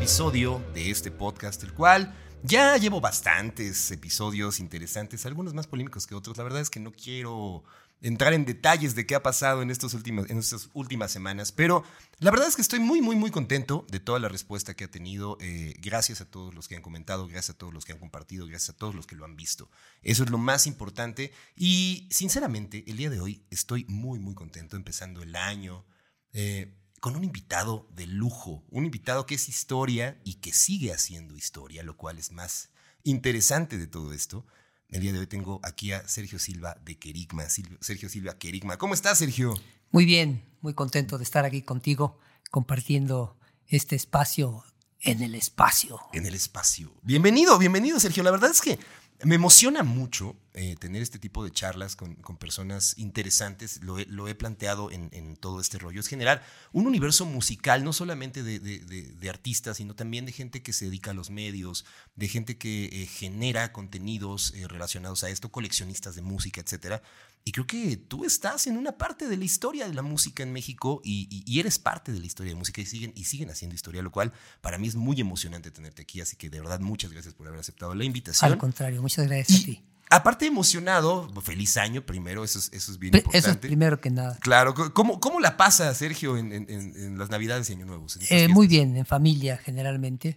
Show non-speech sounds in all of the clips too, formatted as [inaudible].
episodio de este podcast, el cual ya llevo bastantes episodios interesantes, algunos más polémicos que otros. La verdad es que no quiero entrar en detalles de qué ha pasado en, estos últimos, en estas últimas semanas, pero la verdad es que estoy muy, muy, muy contento de toda la respuesta que ha tenido. Eh, gracias a todos los que han comentado, gracias a todos los que han compartido, gracias a todos los que lo han visto. Eso es lo más importante y sinceramente el día de hoy estoy muy, muy contento empezando el año. Eh, con un invitado de lujo, un invitado que es historia y que sigue haciendo historia, lo cual es más interesante de todo esto. El día de hoy tengo aquí a Sergio Silva de Querigma. Sergio Silva Querigma. ¿Cómo estás, Sergio? Muy bien, muy contento de estar aquí contigo compartiendo este espacio en el espacio. En el espacio. Bienvenido, bienvenido, Sergio. La verdad es que me emociona mucho eh, tener este tipo de charlas con, personas interesantes. Lo he, planteado en, todo este rollo. Es generar un universo musical, no solamente de, artistas, sino también de gente que se dedica a los medios, de gente que eh, genera contenidos eh, relacionados a esto, coleccionistas de música, etcétera. Y creo que tú estás en una parte de la historia de la música en México y, eres parte de la historia de música y siguen, y siguen haciendo historia, lo cual para mí es muy emocionante tenerte aquí. Así que de verdad, muchas gracias por haber aceptado la invitación. Al contrario, muchas gracias a ti. Aparte emocionado, feliz año primero, eso es, eso es bien importante. Eso es primero que nada. Claro, ¿cómo, cómo la pasa Sergio en, las Navidades y Año Nuevo? Eh, muy bien, en familia generalmente,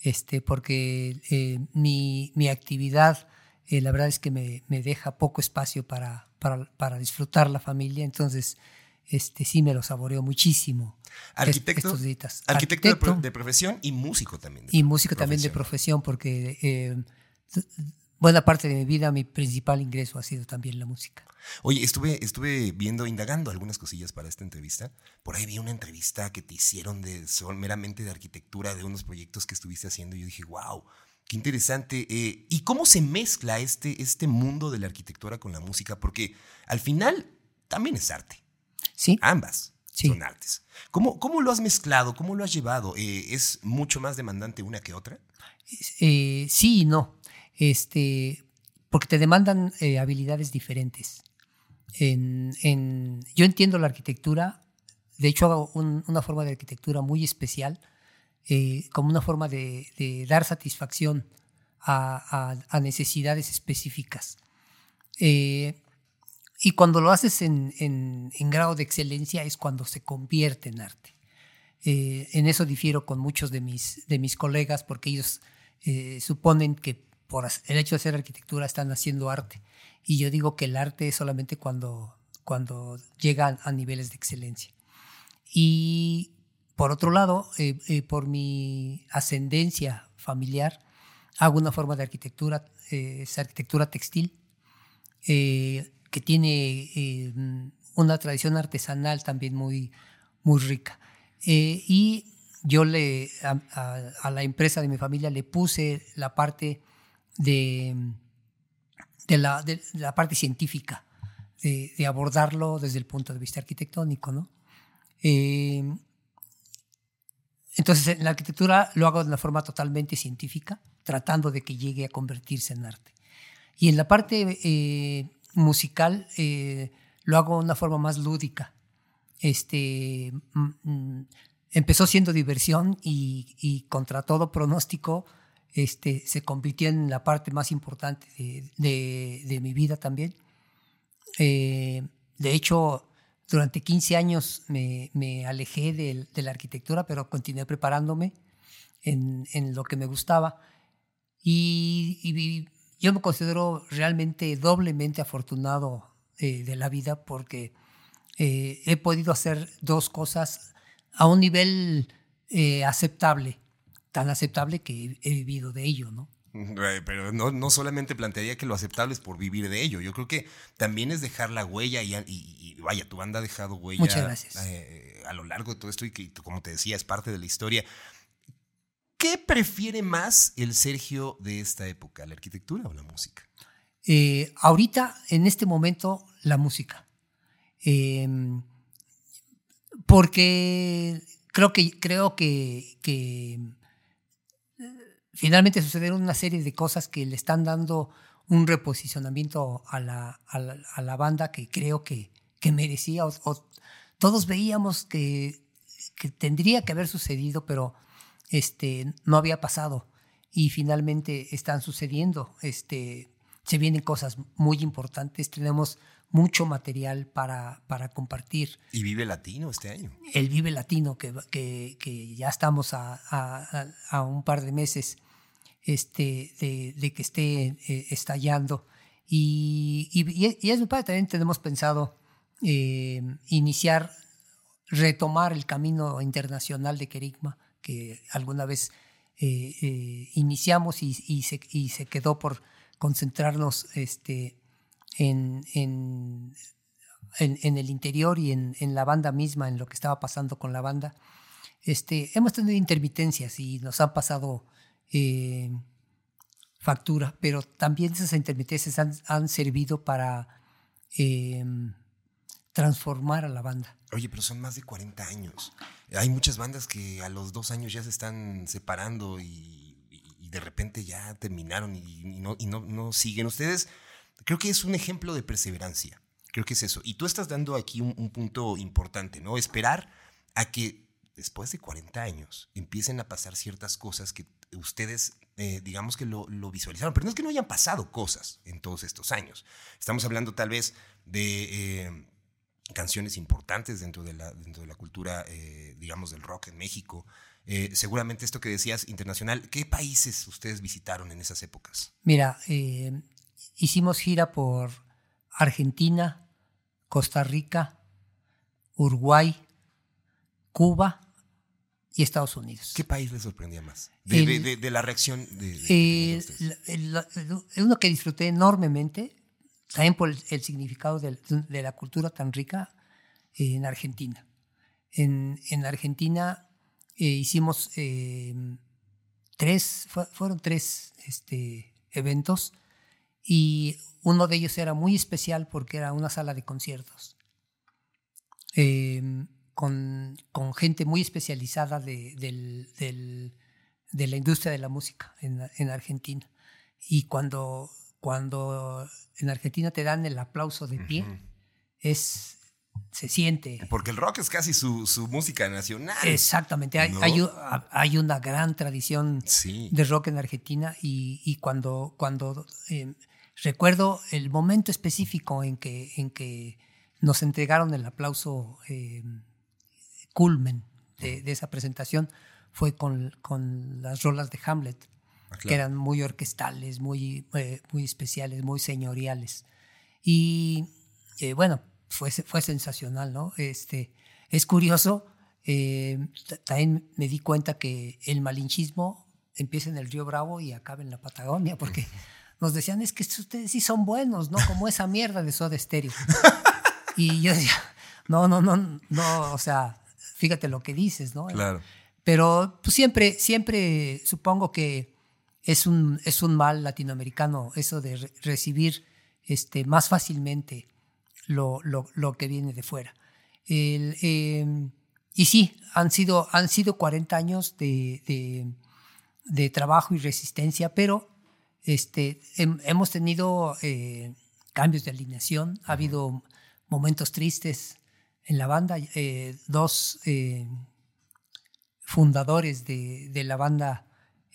este, porque eh, mi, mi, actividad, eh, la verdad es que me, me deja poco espacio para, para, disfrutar la familia, entonces este, sí me lo saboreo muchísimo. Arquitecto, estos arquitecto, de, profesión y músico también. y músico también de profesión, porque eh, buena parte de mi vida mi principal ingreso ha sido también la música. Oye, estuve, estuve viendo, indagando algunas cosillas para esta entrevista. Por ahí vi una entrevista que te hicieron de son meramente de arquitectura, de unos proyectos que estuviste haciendo. Y yo dije, wow, Qué interesante. Eh, ¿Y cómo se mezcla este, este mundo de la arquitectura con la música? Porque al final también es arte. Sí. Ambas son artes. ¿Cómo, ¿Cómo, lo has mezclado? ¿Cómo lo has llevado? Eh, ¿Es mucho más demandante una que otra? Eh, sí y no. Este, porque te demandan habilidades diferentes. En, yo entiendo la arquitectura, de hecho hago una forma de arquitectura muy especial eh, como una forma de, dar satisfacción a, necesidades específicas. Eh, y cuando lo haces en, grado de excelencia es cuando se convierte en arte. Eh, en eso difiero con muchos de mis, de mis colegas porque ellos suponen que por el hecho de hacer arquitectura están haciendo arte. Y yo digo que el arte es solamente cuando, cuando llega a niveles de excelencia. Y por otro lado, eh, eh, por mi ascendencia familiar, hago una forma de arquitectura, eh, es arquitectura textil, que tiene una tradición artesanal también muy, muy rica. y yo le, a, la empresa de mi familia le puse la parte de, de, la, de la, parte científica, de, de, abordarlo desde el punto de vista arquitectónico. ¿no? Entonces, en la arquitectura lo hago de una forma totalmente científica, tratando de que llegue a convertirse en arte. Y en la parte eh, musical eh, lo hago de una forma más lúdica. Este, mm, mm, empezó siendo diversión y, contra todo pronóstico este, se convirtió en la parte más importante de, mi vida también. Eh, de hecho, durante 15 años me, alejé de, la arquitectura, pero continué preparándome en, lo que me gustaba. Y, yo me considero realmente doblemente afortunado eh, de la vida porque eh, he podido hacer dos cosas a un nivel eh, aceptable, tan aceptable que he, vivido de ello, ¿no? Pero no, no, solamente plantearía que lo aceptable es por vivir de ello. Yo creo que también es dejar la huella y, vaya, tu banda ha dejado huella eh, a lo largo de todo esto y que, como te decía, es parte de la historia. ¿Qué prefiere más el Sergio de esta época, la arquitectura o la música? Eh, ahorita, en este momento, la música. Em, porque creo que, creo que, que finalmente sucedieron una serie de cosas que le están dando un reposicionamiento a la, a la, banda que creo que, que merecía. O, todos veíamos que, que, tendría que haber sucedido, pero este, no había pasado y finalmente están sucediendo. Este, se vienen cosas muy importantes, tenemos mucho material para, para compartir. ¿Y Vive Latino este año? El Vive Latino, que, que, ya estamos a, a, un par de meses este, de, que esté eh, estallando. Y, y, es muy padre, también tenemos pensado eh, iniciar, retomar el camino internacional de Kerigma, que alguna vez eh, iniciamos y, se, y se quedó por concentrarnos este, en, en, en, el interior y en, en, la banda misma, en lo que estaba pasando con la banda. Este, hemos tenido intermitencias y nos han pasado eh, factura, pero también esas intermitencias han, han servido para eh, transformar a la banda. Oye, pero son más de 40 años. Hay muchas bandas que a los dos años ya se están separando y, de repente ya terminaron y, no, y no, no siguen. Ustedes Creo que es un ejemplo de perseverancia. Creo que es eso. Y tú estás dando aquí un, punto importante, ¿no? Esperar a que después de 40 años empiecen a pasar ciertas cosas que ustedes, eh, digamos que lo, visualizaron, pero no es que no hayan pasado cosas en todos estos años. Estamos hablando tal vez de eh, canciones importantes dentro de la, dentro de la cultura, eh, digamos, del rock en México. seguramente esto que decías internacional, ¿qué países ustedes visitaron en esas épocas? Mira, hicimos gira por Argentina, Costa Rica, Uruguay, Cuba y Estados Unidos. ¿Qué país les sorprendía más? De, la reacción de... Eh, uno que disfruté enormemente, también por el, significado de, la cultura tan rica, en Argentina. En, Argentina eh, hicimos eh, tres, fueron tres este, eventos y uno de ellos era muy especial porque era una sala de conciertos em, con, con, gente muy especializada de, de, la industria de la música en, en, Argentina. Y cuando, cuando en Argentina te dan el aplauso de pie, es, se siente. Porque el rock es casi su, su música nacional. Exactamente, hay, hay, hay, una gran tradición de rock en Argentina y, y cuando, cuando em, Recuerdo el momento específico en que, en que nos entregaron el aplauso eh, culmen de, esa presentación fue con, con, las rolas de Hamlet, ah, que eran muy orquestales, muy, eh, muy especiales, muy señoriales. Y eh, bueno, fue, fue sensacional, ¿no? Este, es curioso, también me di cuenta que el malinchismo empieza en el Río Bravo y acaba en la Patagonia, porque [laughs] nos decían, es que ustedes sí son buenos, ¿no? Como esa mierda de Soda Stereo. [laughs] y yo decía, no, no, no, no, o sea, fíjate lo que dices, ¿no? Claro. Pero pues, siempre, siempre supongo que es un, es un mal latinoamericano eso de recibir este, más fácilmente lo, lo, lo, que viene de fuera. Em, y sí, han sido, han sido 40 años de, de, de trabajo y resistencia, pero este, hemos tenido eh, cambios de alineación, ha habido momentos tristes en la banda. Eh, dos eh, fundadores de, la banda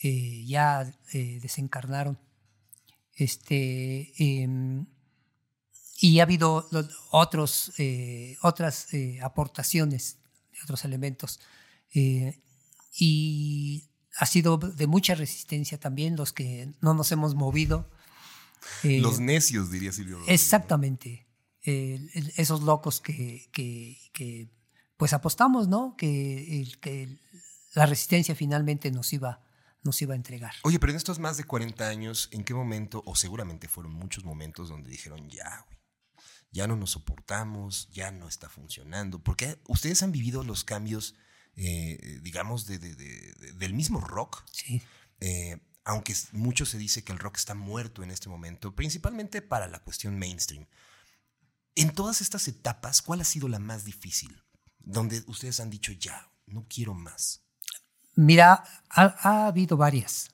ya desencarnaron. Este, em, y ha habido otros, otras aportaciones de otros elementos. y ha sido de mucha resistencia también los que no nos hemos movido. Eh, los necios, diría Silvio. Exactamente. Esos locos que, que, pues apostamos, ¿no? Que, que la resistencia finalmente nos iba, nos iba a entregar. Oye, pero en estos más de 40 años, ¿en qué momento, o seguramente fueron muchos momentos donde dijeron, ya, ya no nos soportamos, ya no está funcionando? Porque ustedes han vivido los cambios eh, digamos, de, del mismo rock. Sí. Eh, aunque mucho se dice que el rock está muerto en este momento, principalmente para la cuestión mainstream. En todas estas etapas, ¿cuál ha sido la más difícil? Donde ustedes han dicho, ya, no quiero más. Mira, ha, habido varias.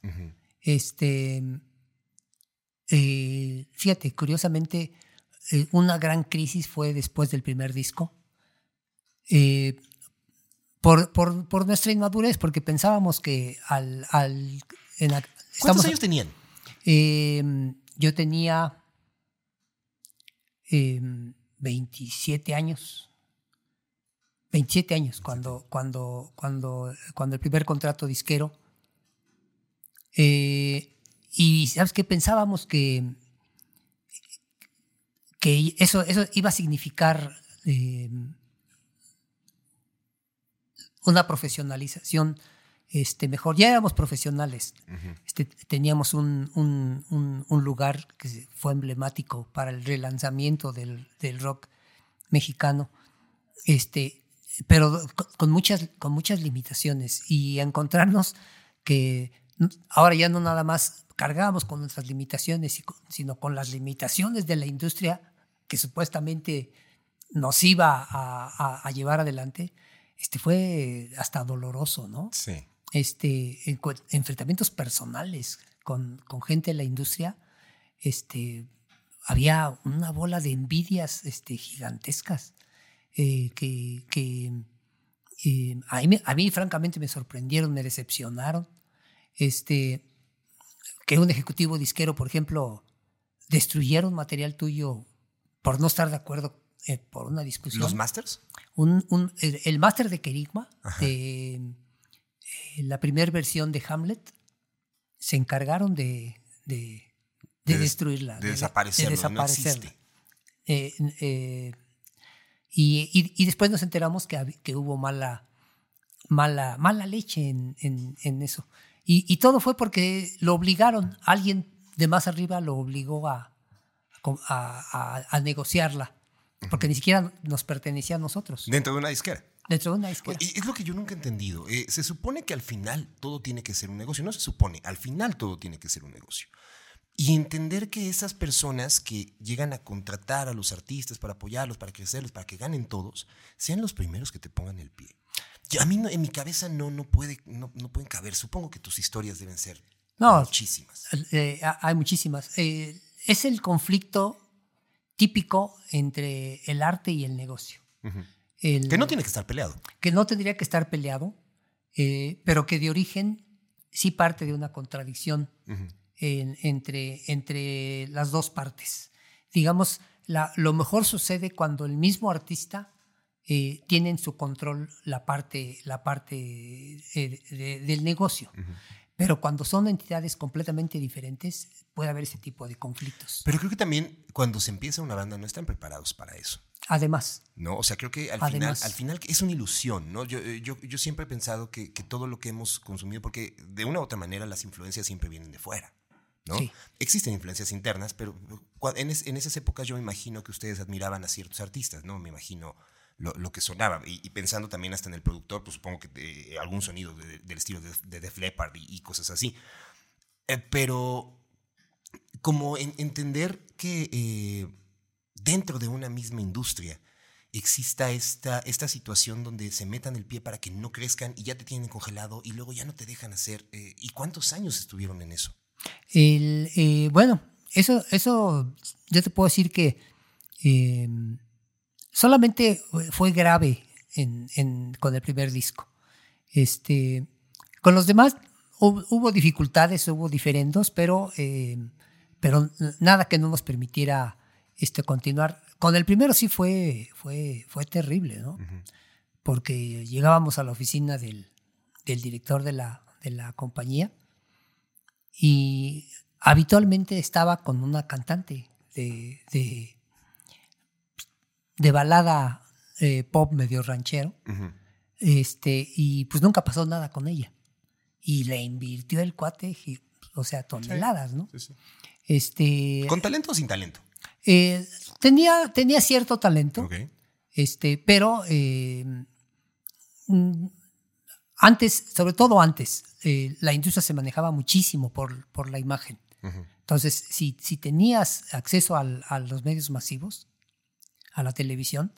Este, eh, fíjate, curiosamente, una gran crisis fue después del primer disco. por, por, por nuestra inmadurez, porque pensábamos que al... al en la- ¿Cuántos estamos- años tenían? eh, yo tenía eh, 27 años. 27 años cuando, cuando, cuando, cuando el primer contrato disquero. Eh, y sabes qué pensábamos que, que eso, eso iba a significar eh, una profesionalización este, mejor. Ya éramos profesionales. Este, teníamos un, un- un- un lugar que fue emblemático para el relanzamiento del, del rock mexicano, este, pero con, muchas, con muchas limitaciones. Y encontrarnos que ahora ya no nada más cargábamos con nuestras limitaciones, sino con las limitaciones de la industria que supuestamente nos iba a, a- a llevar adelante, este, fue hasta doloroso, ¿no? Sí. Este, enfrentamientos personales con, con gente de la industria, este, había una bola de envidias este, gigantescas eh, que, que, eh, a, mí, me- a mí francamente me sorprendieron, me decepcionaron. Este, que un ejecutivo disquero, por ejemplo, destruyera un material tuyo por no estar de acuerdo eh, por una discusión ¿Los masters? un, un- el, el máster de Kerigma, de la primera versión de Hamlet, se encargaron de, de, de De des- destruirla. de no desaparecerla. existe. Eh, eh, y, y- y después nos enteramos que, que hubo mala, mala, mala leche en, en- en eso. Y, y todo fue porque lo obligaron, alguien de más arriba lo obligó a, a, a- a negociarla, porque ni siquiera nos pertenecía a nosotros, Dentro de una disquera. De. Y es lo que yo nunca he entendido. Eh, se supone que al final todo tiene que ser un negocio. No se supone, al final todo tiene que ser un negocio. Y entender que esas personas que llegan a contratar a los artistas para apoyarlos, para crecerlos, para que ganen todos, sean los primeros que te pongan el pie. Yo- a mí no- en mi cabeza no, no, puede, no, no pueden caber. Supongo que tus historias deben ser No, muchísimas. Eh, ha- hay muchísimas. Eh, es el conflicto típico entre el arte y el negocio. El- Que no tiene que estar peleado. que no tendría que estar peleado, eh, pero que de origen sí parte de una contradicción en- entre, entre las dos partes. Digamos, la- lo mejor sucede cuando el mismo artista eh, tiene en su control la parte, la parte eh, de- del negocio. Pero cuando son entidades completamente diferentes, puede haber ese tipo de conflictos. Pero creo que también cuando se empieza una banda no están preparados para eso. Además, ¿no? O sea, creo que al Además. final, al final es una ilusión, ¿no? Yo, eh, yo, yo siempre he pensado que, que todo lo que hemos consumido, porque de una u otra manera las influencias siempre vienen de fuera, ¿no? Sí. Existen influencias internas, pero en, es- en esas épocas yo me imagino que ustedes admiraban a ciertos artistas, ¿no? Me imagino lo, lo que sonaba. Y, y pensando también hasta en el productor, pues supongo que eh, algún sonido de- del estilo de, de Def Leppard y, y cosas así. Eh, pero como en- entender que eh, dentro de una misma industria exista esta, esta situación donde se metan el pie para que no crezcan y ya te tienen congelado y luego ya no te dejan hacer. eh, ¿Y cuántos años estuvieron en eso? El, eh, bueno, eso, eso yo te puedo decir que eh, solamente fue grave en- con el primer disco. Este, con los demás hubo, hubo dificultades, hubo diferendos, pero, eh, pero nada que no nos permitiera este, continuar. Con el primero sí fue, fue, fue terrible, ¿no? Porque llegábamos a la oficina del, del director de la, de la compañía y habitualmente estaba con una cantante de, de, de balada eh, pop medio ranchero, este, y pues nunca pasó nada con ella. Y le invirtió el cuate, o sea, toneladas, ¿no? Este, ¿Con talento o sin talento? Eh, tenía, tenía cierto talento, este, pero eh, mm, antes, sobre todo antes, eh, la industria se manejaba muchísimo por, por la imagen. Entonces, si, si tenías acceso al- a los medios masivos, a la televisión,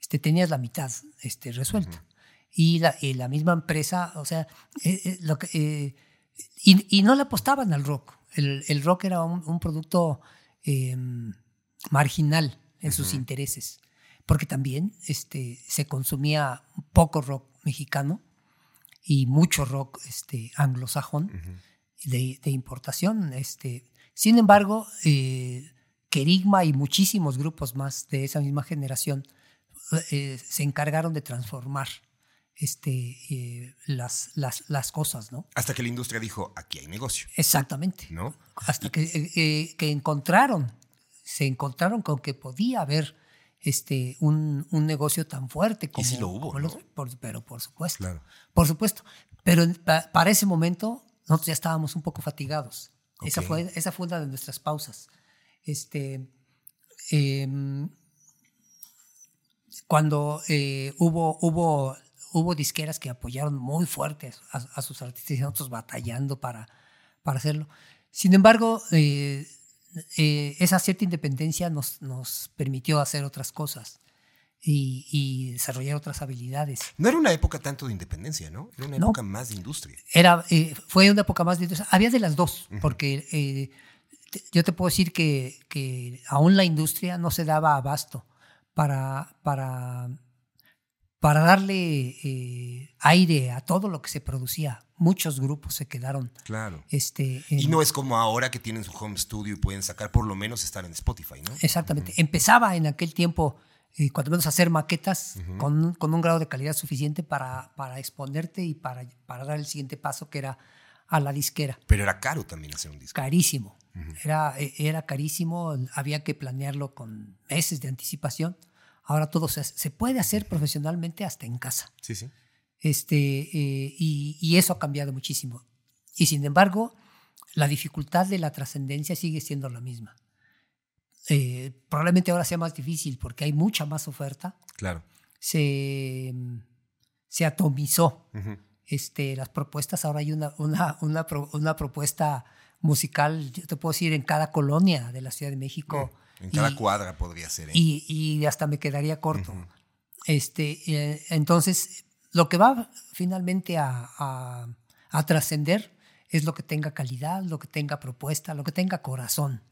este, tenías la mitad este, resuelta. Y, la, y la misma empresa, o sea, lo que, y, y no le apostaban al rock. El, el rock era un, un producto eh, marginal en sus intereses, porque también este, se consumía poco rock mexicano y mucho rock este, anglosajón de, de, importación. Este. Sin embargo, eh, Kerigma y muchísimos grupos más de esa misma generación eh, se encargaron de transformar este, eh, las, las, las, cosas, ¿no? Hasta que la industria dijo, aquí hay negocio. Exactamente. ¿No? Hasta que, eh, que, encontraron, se encontraron con que podía haber este, un, un negocio tan fuerte como... Y sí lo hubo, ¿no? pero por supuesto. Claro. Por supuesto. Pero para ese momento nosotros ya estábamos un poco fatigados. Esa, fue, esa fue una de nuestras pausas. Este, em, cuando eh, hubo, hubo hubo disqueras que apoyaron muy fuertes a, sus artistas y nosotros batallando para, para hacerlo. Sin embargo, eh, eh, esa cierta independencia nos, nos permitió hacer otras cosas. Y, desarrollar otras habilidades. No era una época tanto de independencia, ¿no? Era una época más de industria. Era, eh, fue una época más de industria. Había de las dos, porque yo te puedo decir que, que, aún la industria no se daba abasto para, para para darle eh, aire a todo lo que se producía. Muchos grupos se quedaron. Claro. Este, y no es como ahora que tienen su home studio y pueden sacar, por lo menos estar en Spotify, ¿no? Exactamente. Empezaba en aquel tiempo, eh, cuando menos, a hacer maquetas con, con, un grado de calidad suficiente para, para exponerte y para, para dar el siguiente paso, que era a la disquera. Pero era caro también hacer un disco. Carísimo. era, e, era carísimo, había que planearlo con meses de anticipación. Ahora todo se, se puede hacer profesionalmente hasta en casa. Sí, sí. Este, eh, y, eso ha cambiado muchísimo. Y sin embargo, la dificultad de la trascendencia sigue siendo la misma. Eh, probablemente ahora sea más difícil porque hay mucha más oferta. Claro. Se, se atomizó este, las propuestas. Ahora hay una, una, una, una, propuesta musical, yo te puedo decir, en cada colonia de la Ciudad de México. En cada cuadra podría ser. ¿eh? Y, hasta me quedaría corto. este, eh, entonces, lo que va finalmente a, trascender es lo que tenga calidad, lo que tenga propuesta, lo que tenga corazón,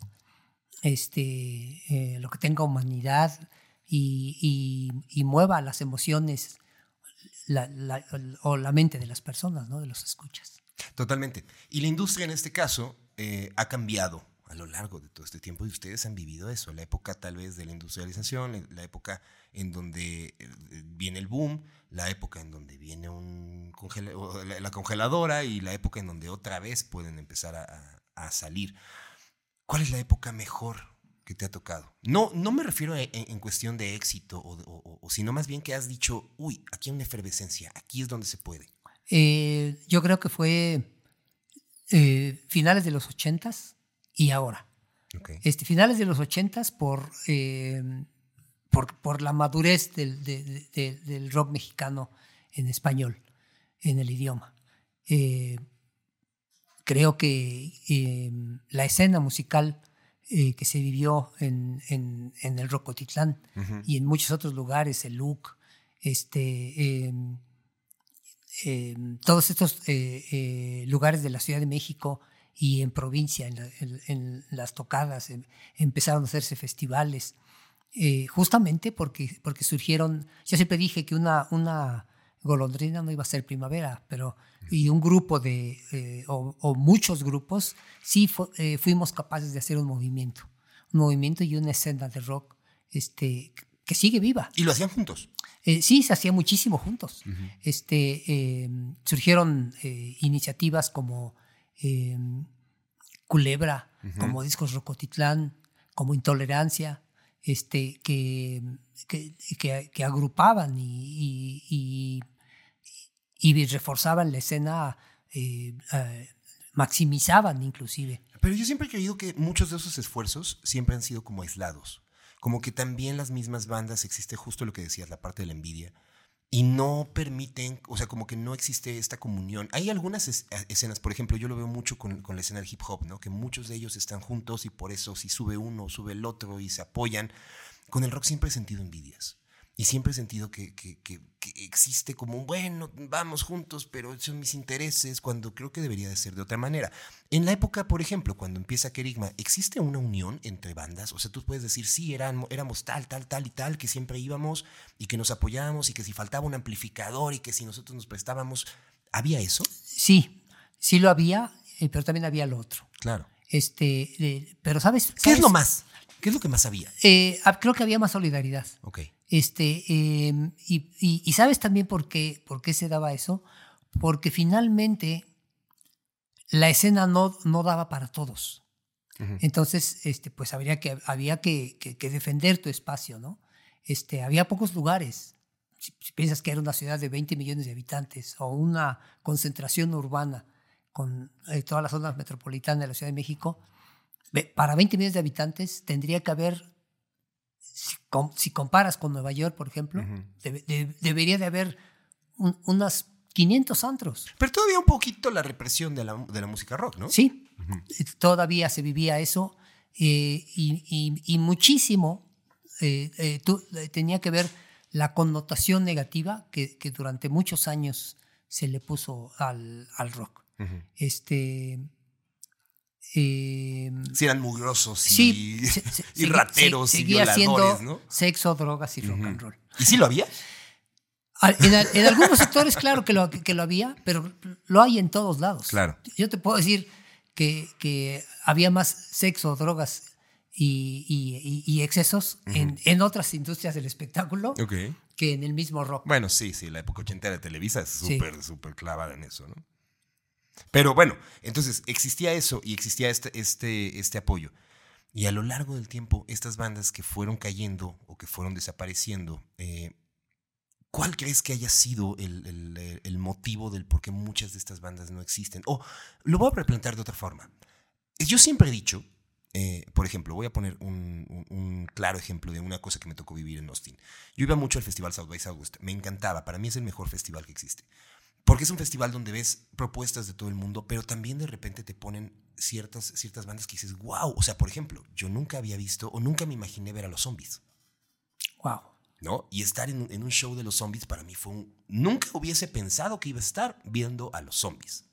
este, eh, lo que tenga humanidad y, mueva las emociones o la mente de las personas, ¿no? de los escuchas. Totalmente. Y la industria en este caso ha cambiado a lo largo de todo este tiempo y ustedes han vivido eso, la época tal vez de la industrialización, la época en donde eh, viene el boom, la época en donde viene un la congeladora y la época en donde otra vez pueden empezar a, salir. ¿Cuál es la época mejor que te ha tocado? No, no me refiero en, cuestión de éxito, o, sino más bien que has dicho, uy, aquí hay una efervescencia, aquí es donde se puede. Eh, yo creo que fue eh, finales de los ochentas, y ahora. Este, finales de los ochentas por, eh, por, por, la madurez del, del, rock mexicano en español, en el idioma. Eh, creo que eh, la escena musical que se vivió en, en, en el Rocotitlán y en muchos otros lugares, el LUC, este, todos estos lugares de la Ciudad de México, y en provincia, en, las tocadas, empezaron a hacerse festivales, eh, justamente porque, porque surgieron, yo siempre dije que una, una golondrina no iba a ser primavera, pero y un grupo de, eh, o, muchos grupos, sí eh, fuimos capaces de hacer un movimiento, un movimiento y una escena de rock este, que sigue viva. ¿Y lo hacían juntos? sí, se hacía muchísimo juntos. este, surgieron iniciativas como Culebra, como Discos Rocotitlán, como Intolerancia, este, que, que, agrupaban y, y, reforzaban la escena, eh, eh, maximizaban inclusive. Pero yo siempre he creído que muchos de esos esfuerzos siempre han sido como aislados. Como que también las mismas bandas existe justo lo que decías, la parte de la envidia y no permiten, o sea, como que no existe esta comunión. Hay algunas escenas, por ejemplo, yo lo veo mucho con, la escena del hip hop, ¿no? Que muchos de ellos están juntos y por eso si sube uno, sube el otro y se apoyan. Con el rock siempre he sentido envidias. Y siempre he sentido que, que, que, que existe como un, bueno, vamos juntos, pero son mis intereses, cuando creo que debería de ser de otra manera. En la época, por ejemplo, cuando empieza Kerigma, ¿existe una unión entre bandas? O sea, tú puedes decir, sí, eran, éramos tal, tal, tal y tal, que siempre íbamos y que nos apoyábamos y que si faltaba un amplificador y que si nosotros nos prestábamos, ¿había eso? Sí, sí lo había, eh, pero también había lo otro. Claro. Este, eh, pero ¿sabes? ¿Qué es lo más? ¿Qué es lo que más había? Eh, ah, creo que había más solidaridad. Ok. Este, eh, y, y- y sabes también por qué, por qué se daba eso, porque finalmente la escena no, no daba para todos. Entonces, este, pues habría que, había que, que- que defender tu espacio, ¿no? Este, había pocos lugares. Si, si piensas que era una ciudad de 20 millones de habitantes o una concentración urbana con eh, toda la zona metropolitana de la Ciudad de México, para 20 millones de habitantes tendría que haber, si, com- si comparas con Nueva York, por ejemplo, Ujú. debe- de- debería de haber un- unas 500 antros. Pero todavía un poquito la represión de la, de la música rock, ¿no? Sí, Ujú. todavía se vivía eso eh, y, y- y muchísimo eh, eh, tú- eh, tenía que ver la connotación negativa que, que durante muchos años se le puso al, al rock. Ujú. Este, eh, Sí, eran mugrosos y, sí, [laughs] se- se- y segui- rateros se- y violadores, ¿no? sexo, drogas y rock and roll. ¿Y sí lo había? Al- En, al- en algunos sectores, claro que lo, que lo había, pero lo hay en todos lados. Claro. Yo te puedo decir que, que había más sexo, drogas y, y- excesos en, en otras industrias del espectáculo que en el mismo rock. Bueno, sí, sí, la época ochentera de Televisa es Sí. súper, súper clavada en eso, ¿no? Pero bueno, entonces existía eso y existía este, este, este apoyo. Y a lo largo del tiempo, estas bandas que fueron cayendo o que fueron desapareciendo, eh, ¿cuál crees que haya sido el, el- el motivo del por qué muchas de estas bandas no existen? O lo voy a replantear de otra forma. Yo siempre he dicho, eh, por ejemplo, voy a poner un, un- un claro ejemplo de una cosa que me tocó vivir en Austin. Yo iba mucho al festival South by Southwest, me encantaba, para mí es el mejor festival que existe. Porque es un festival donde ves propuestas de todo el mundo, pero también de repente te ponen ciertas, ciertas bandas que dices, wow, o sea, por ejemplo, yo nunca había visto o nunca me imaginé ver a los zombies. Wow. ¿no? Y estar en, en un show de los zombies para mí fue un... Nunca hubiese pensado que iba a estar viendo a los zombies.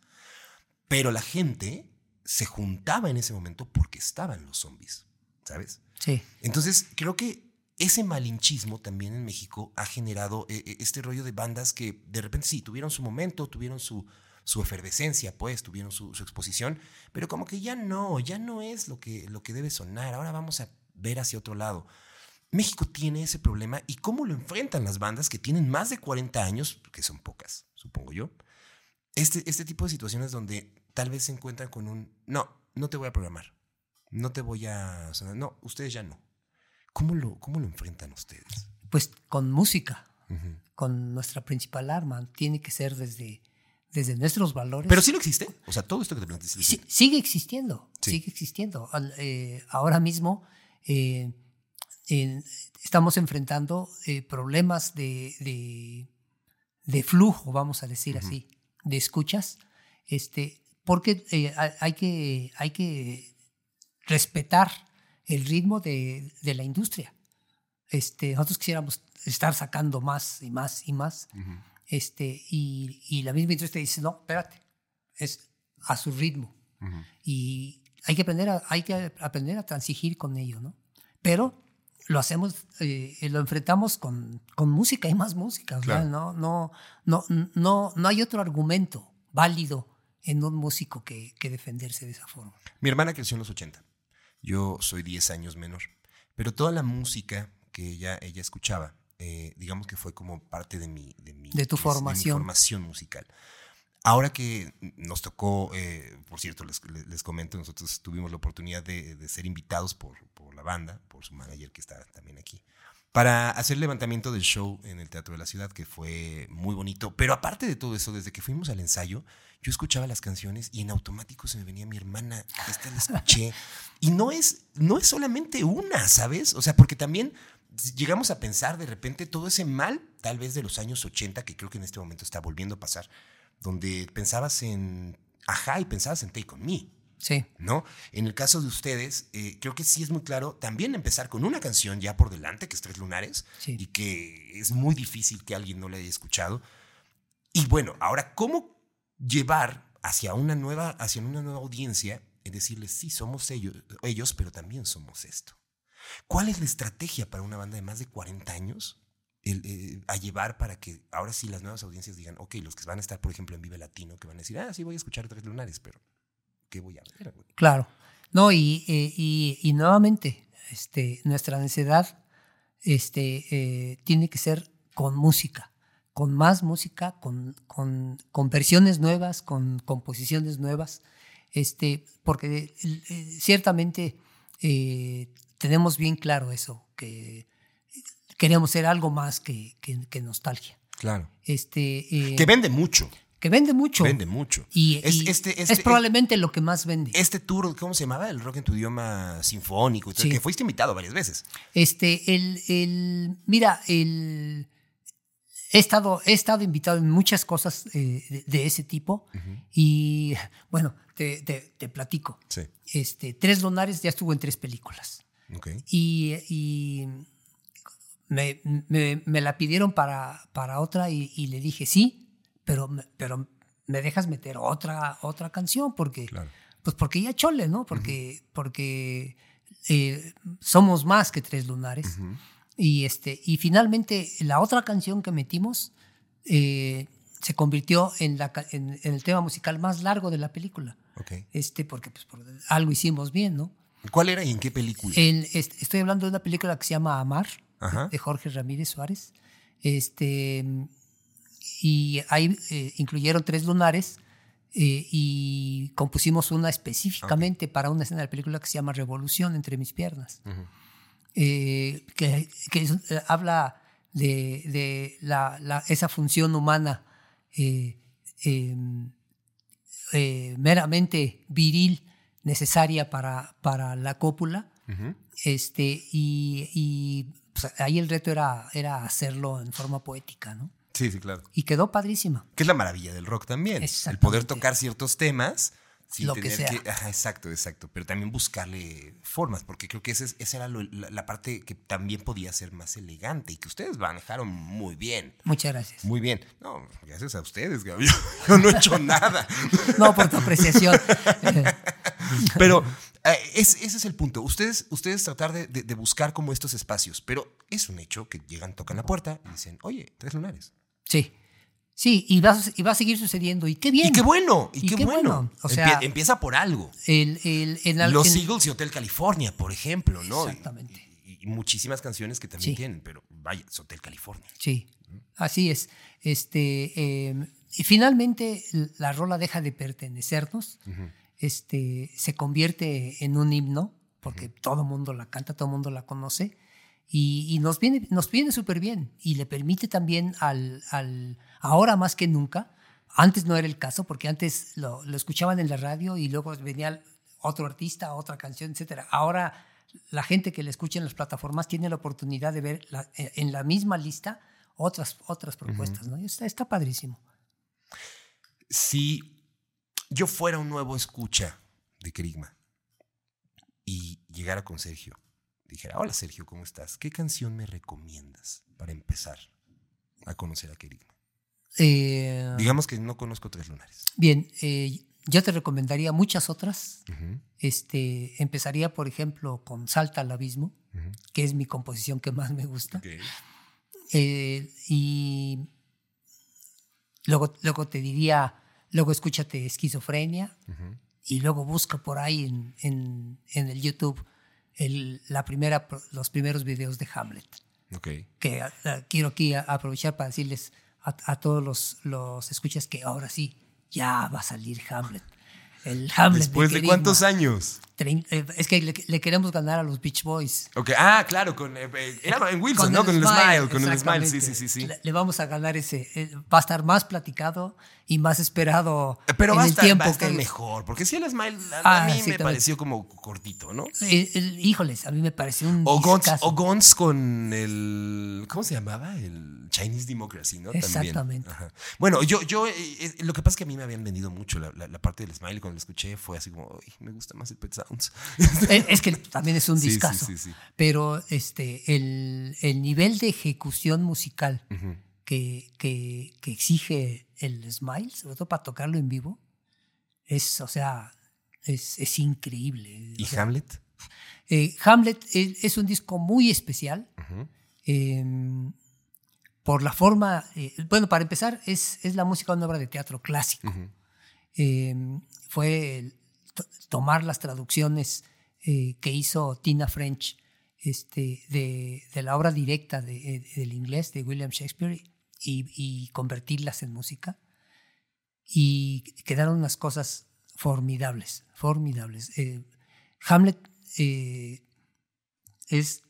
Pero la gente se juntaba en ese momento porque estaban los zombies, ¿sabes? Sí. Entonces, creo que ese malinchismo también en México ha generado eh, eh, este rollo de bandas que de repente sí, tuvieron su momento, tuvieron su, su efervescencia, pues, tuvieron su, su exposición, pero como que ya no, ya no es lo que, lo que debe sonar, ahora vamos a ver hacia otro lado. México tiene ese problema y cómo lo enfrentan las bandas que tienen más de 40 años, que son pocas, supongo yo. Este, este tipo de situaciones donde tal vez se encuentran con un, no, no te voy a programar, no te voy a, sonar, no, ustedes ya no. ¿Cómo lo, cómo lo enfrentan ustedes? Pues con música, con nuestra principal arma, tiene que ser desde, desde nuestros valores. Pero sí lo existe. O sea, todo esto que te sí existe. sigue existiendo, Sí. sigue existiendo. Eh, ahora mismo eh, estamos enfrentando eh, problemas de, de- de flujo, vamos a decir así, de escuchas, este, porque hay, que, hay que respetar el ritmo de, de la industria. Este, nosotros quisiéramos estar sacando más y más y más, Ujú. este, y, y la misma industria dice, no, espérate, es a su ritmo Ujú. y hay que aprender a, hay que aprender a transigir con ello, ¿no? Pero lo hacemos, eh, lo enfrentamos con, con música y más música, Claro. no, no, no, no, no hay otro argumento válido en un músico que, que defenderse de esa forma. Mi hermana creció en los 80. Yo soy 10 años menor. Pero toda la música que ella, ella escuchaba, eh, digamos que fue como parte de mi, de mi, De tu formación. formación musical. Ahora que nos tocó, eh, por cierto, les comento, nosotros tuvimos la oportunidad de, de ser invitados por, por la banda, por su manager que está también aquí, para hacer el levantamiento del show en el Teatro de la Ciudad, que fue muy bonito. Pero aparte de todo eso, desde que fuimos al ensayo, yo escuchaba las canciones y en automático se me venía mi hermana, esta la escuché. [laughs] Y no es, no es solamente una, ¿sabes? O sea, porque también llegamos a pensar de repente todo ese mal, tal vez de los años 80, que creo que en este momento está volviendo a pasar, donde pensabas en Ajá y pensabas en Take On Me. Sí. ¿No? En el caso de ustedes, eh, creo que sí es muy claro también empezar con una canción ya por delante, que es Tres Lunares, Sí. y que es muy difícil que alguien no la haya escuchado. Y bueno, ahora, ¿cómo llevar hacia una nueva, hacia una nueva audiencia y decirles, sí, somos ellos, ellos, pero también somos esto? ¿Cuál es la estrategia para una banda de más de 40 años el, eh, a llevar para que ahora sí las nuevas audiencias digan, ok, los que van a estar, por ejemplo, en Vive Latino, que van a decir, ah, sí, voy a escuchar Tres Lunares, pero ¿qué voy a ver? güey?" Claro. No, y, eh, y- y nuevamente, este, nuestra necesidad este, eh, tiene que ser con música, con más música, con, con, con versiones nuevas, con composiciones nuevas, este, porque eh, ciertamente eh, tenemos bien claro eso, que queremos ser algo más que, que- que nostalgia. Claro. Este, Que vende mucho. Que vende mucho. Vende mucho. Y, Es- y este- este- es probablemente lo que más vende. Este tour, ¿cómo se llamaba? El rock en tu idioma sinfónico. Sí. Que fuiste invitado varias veces. Este, el, el, mira, el, he, estado, he estado invitado en muchas cosas eh, de, de ese tipo y bueno, te, te- te platico. Sí. Este, Tres Lunares ya estuvo en tres películas Ok. y, y me, me- me la pidieron para, para otra y, y le dije sí, pero, me- pero me dejas meter otra, otra canción porque, Claro. pues porque ya chole, ¿no? Porque, porque eh, somos más que Tres Lunares. Y, este, y finalmente la otra canción que metimos eh, se convirtió en, la, en, en el tema musical más largo de la película. Ok. Este, porque pues, por- algo hicimos bien, ¿no? ¿Cuál era y en qué película? El- est- estoy hablando de una película que se llama Amar, Ajá. de Jorge Ramírez Suárez. Este, y ahí eh, incluyeron tres lunares eh, y compusimos una específicamente para una escena de la película que se llama Revolución entre mis piernas. Eh, que, que es- eh, habla de, de la- la- esa función humana eh, eh, eh, meramente viril necesaria para, para la cópula. Ujú. Este, y, y, pues, ahí el reto era, era hacerlo en forma poética, ¿no? Sí, sí, claro. Y quedó padrísima. Que es la maravilla del rock también. El poder tocar ciertos temas sin Lo que tener sea. que. Ajá, exacto, exacto. Pero también buscarle formas, porque creo que ese es- esa era lo- la, la parte que también podía ser más elegante y que ustedes manejaron muy bien. Muchas gracias. Muy bien. No, gracias a ustedes, Gabriel. [laughs] Yo no he hecho nada. [laughs] No, por tu apreciación. [laughs] Pero eh, es- ese es el punto. Ustedes, ustedes tratar de, de- de buscar como estos espacios. Pero es un hecho que llegan, tocan la puerta y dicen, oye, tres lunares. Sí. Sí, y va, a- y va a seguir sucediendo. Y qué bien. Y qué bueno, y, Y qué, qué bueno. bueno. O sea- Empie- empieza por algo. El, el- Los Eagles y Hotel California, por ejemplo, ¿no? Exactamente. Y, y muchísimas canciones que también Sí. tienen, pero vaya, es Hotel California. Sí, así es. Este, eh, y finalmente la rola deja de pertenecernos, este, se convierte en un himno, porque todo el mundo la canta, todo el mundo la conoce, y, y nos viene nos viene súper bien, y le permite también al, al, ahora más que nunca, antes no era el caso, porque antes lo, lo escuchaban en la radio y luego venía otro artista, otra canción, etcétera. Ahora la gente que le escucha en las plataformas tiene la oportunidad de ver la- eh, en la misma lista otras, otras propuestas, ¿no? Y está, está padrísimo. Si yo fuera un nuevo escucha de Kerigma y llegara con Sergio, dijera, hola Sergio, ¿cómo estás? ¿Qué canción me recomiendas para empezar a conocer a Kerigma? Eh, Digamos que no conozco Tres Lunares. bien, eh, yo te recomendaría muchas otras. Este, empezaría, por ejemplo, con Salta al Abismo, que es mi composición que más me gusta. Eh, y luego, luego te diría, luego escúchate Esquizofrenia y luego busca por ahí en, en- en el YouTube el- la primera, los primeros videos de Hamlet. Ok. Que ah, quiero aquí a- aprovechar para decirles a, todos los, los escuchas que ahora sí, ya va a salir Hamlet. El Hamlet ¿Después de cuántos años? Eh, es que le, le queremos ganar a los Beach Boys. Ok, ah, claro, con, eh, eh, era en Wilson, ¿no? el Con el smile, con el smile, sí, sí, sí, sí. Le, le vamos a ganar ese. eh, va a estar más platicado y más esperado Pero en va el estar, tiempo va a estar que- mejor, porque si el smile a, Ah, mí sí, me también. pareció como cortito, ¿no? El- híjoles, a mí me pareció un O Gons, o Gons con el. ¿Cómo se llamaba? El Chinese Democracy, ¿no? Exactamente. Bueno, yo, yo, eh, lo que pasa es que a mí me habían vendido mucho la, parte del Smile. Cuando lo escuché fue así como, me gusta más el Pet Sounds. Eh, es que también es un [laughs] discazo. Sí, sí, pero este, el, el, nivel de ejecución musical que, que, que, exige el Smile, sobre todo para tocarlo en vivo, es, o sea, es, es increíble. ¿Y Hamlet? Hamlet es, un disco muy especial. Em, por la forma, eh, bueno, para empezar, es, es, la música de una obra de teatro clásico. Em, fue tomar las traducciones eh, que hizo Tina French este, de, de la obra directa de, eh, del inglés de William Shakespeare y, y, convertirlas en música. Y quedaron unas cosas formidables, formidables. Hamlet es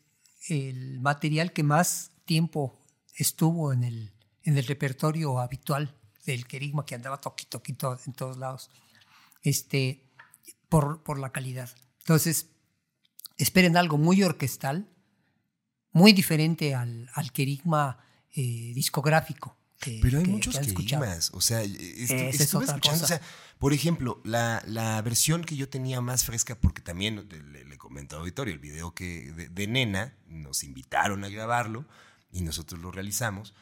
el material que más tiempo estuvo en el, en el repertorio habitual del querigma que andaba toquito, toquito en todos lados, este, por, por la calidad. Entonces, esperen algo muy orquestal, muy diferente al, al querigma eh, discográfico. Pero hay muchos querigmas, o sea, estuve escuchando, o sea, por ejemplo, la, la, versión que yo tenía más fresca, porque también le, le comento al auditorio, el video que de, de Nena, nos invitaron a grabarlo, y nosotros lo realizamos.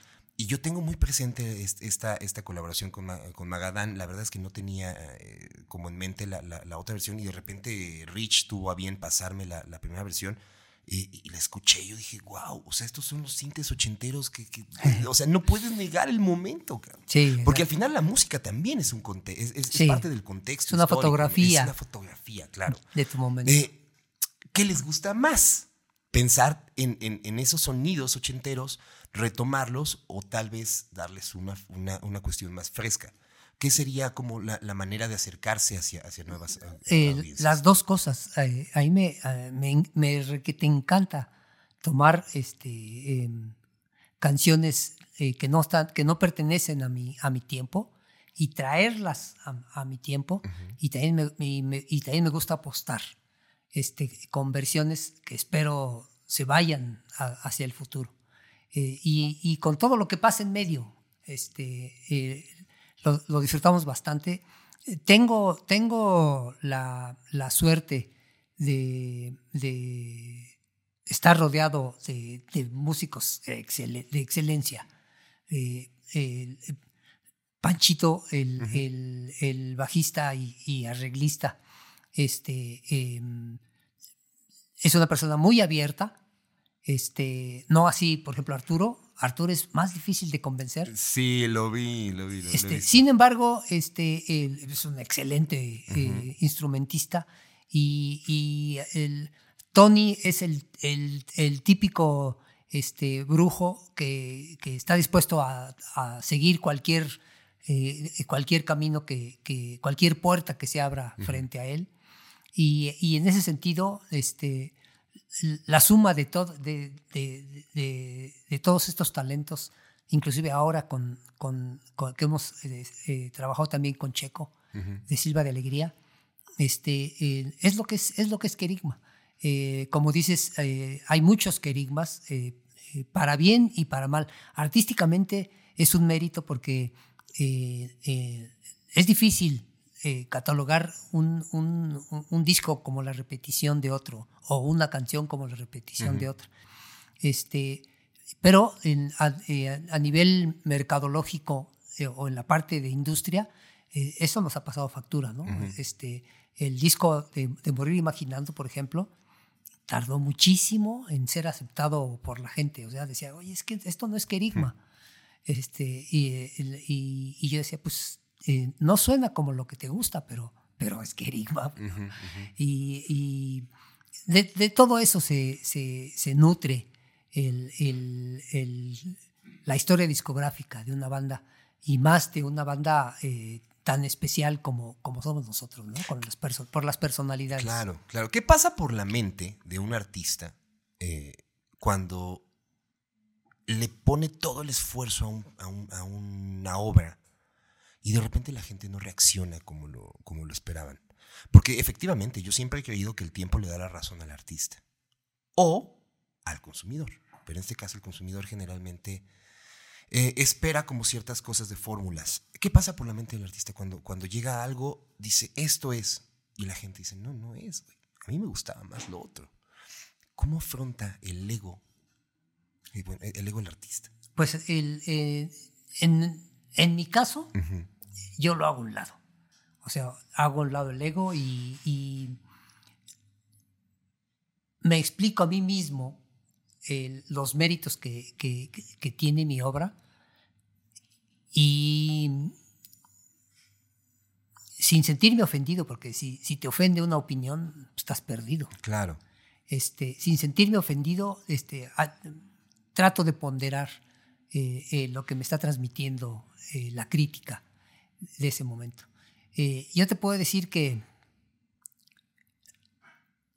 Y yo tengo muy presente esta, esta colaboración con, con Magadán. La verdad es que no tenía eh, como en mente la, la, otra versión y de repente Rich tuvo a bien pasarme la, la primera versión y, la escuché. Y yo dije, wow, o sea, estos son los sintes ochenteros que, que o sea, no puedes negar el momento. Sí, Porque al final la música también es, un es, es, parte del contexto. Es una fotografía. Es una fotografía, claro. De tu momento. Eh, ¿Qué les gusta más? Pensar en, en, esos sonidos ochenteros, retomarlos o tal vez darles una, una, una cuestión más fresca. ¿Qué sería como la, la manera de acercarse hacia, hacia nuevas eh, Las dos cosas. Eh, ahí me, eh, me, me te encanta tomar este, em, canciones que, no están, que no pertenecen a mi, a mi tiempo y traerlas a, mi tiempo y, también me, y también me gusta apostar este, con versiones que espero se vayan hacia el futuro. Eh, y, con todo lo que pasa en medio, este, eh, lo, disfrutamos bastante. Eh, tengo, tengo la, suerte de, estar rodeado de, músicos de, excelencia. Panchito, el, bajista y arreglista, este, em, es una persona muy abierta. Este, no así, por ejemplo, Arturo. Arturo es más difícil de convencer. Sí, lo vi, lo vi. este, Sin embargo, este, es un excelente eh, instrumentista y, el, Tony es el, el, típico este, brujo que, que está dispuesto a, a seguir cualquier, eh, cualquier camino, que, que, cualquier puerta que se abra frente a él. Y, en ese sentido, este, la suma de, todo, de, de, todos estos talentos, inclusive ahora con, con, que hemos eh, eh, trabajado también con Checo, de Silva de Alegría, este, eh, es, lo que es, es lo que es querigma. como dices, hay muchos querigmas, para bien y para mal. Artísticamente es un mérito porque es difícil eh, catalogar un, un, un, disco como la repetición de otro o una canción como la repetición de otra. Este, pero en, a, eh, nivel mercadológico eh, o en la parte de industria, eso nos ha pasado factura. ¿no? este, el disco de, Morir Imaginando, por ejemplo, tardó muchísimo en ser aceptado por la gente. O sea, decía, oye, es que esto no es querigma. Este, y, y, y, yo decía, pues eh, no suena como lo que te gusta, pero, pero es querigma. Y, de, todo eso se, se, nutre la historia discográfica de una banda y más de una banda eh, tan especial como, como somos nosotros, ¿no? Con las por las personalidades. Claro, claro. ¿Qué pasa por la mente de un artista eh, cuando le pone todo el esfuerzo a una obra y de repente la gente no reacciona como lo, como lo esperaban. Porque efectivamente yo siempre he creído que el tiempo le da la razón al artista o al consumidor. Pero en este caso el consumidor generalmente eh, espera como ciertas cosas de fórmulas. ¿Qué pasa por la mente del artista cuando, cuando llega algo, dice, esto es, y la gente dice, no, no es. A mí me gustaba más lo otro. ¿Cómo afronta el ego, bueno, el ego del artista? Pues el, eh, en, en mi caso, yo lo hago a un lado. O sea, hago a un lado el ego y, y me explico a mí mismo los méritos que, que- que- que tiene mi obra y sin sentirme ofendido, porque si, si te ofende una opinión, estás perdido. Claro. Este, sin sentirme ofendido, este, a- trato de ponderar eh, eh, lo que me está transmitiendo eh, la crítica de ese momento. Eh, yo te puedo decir que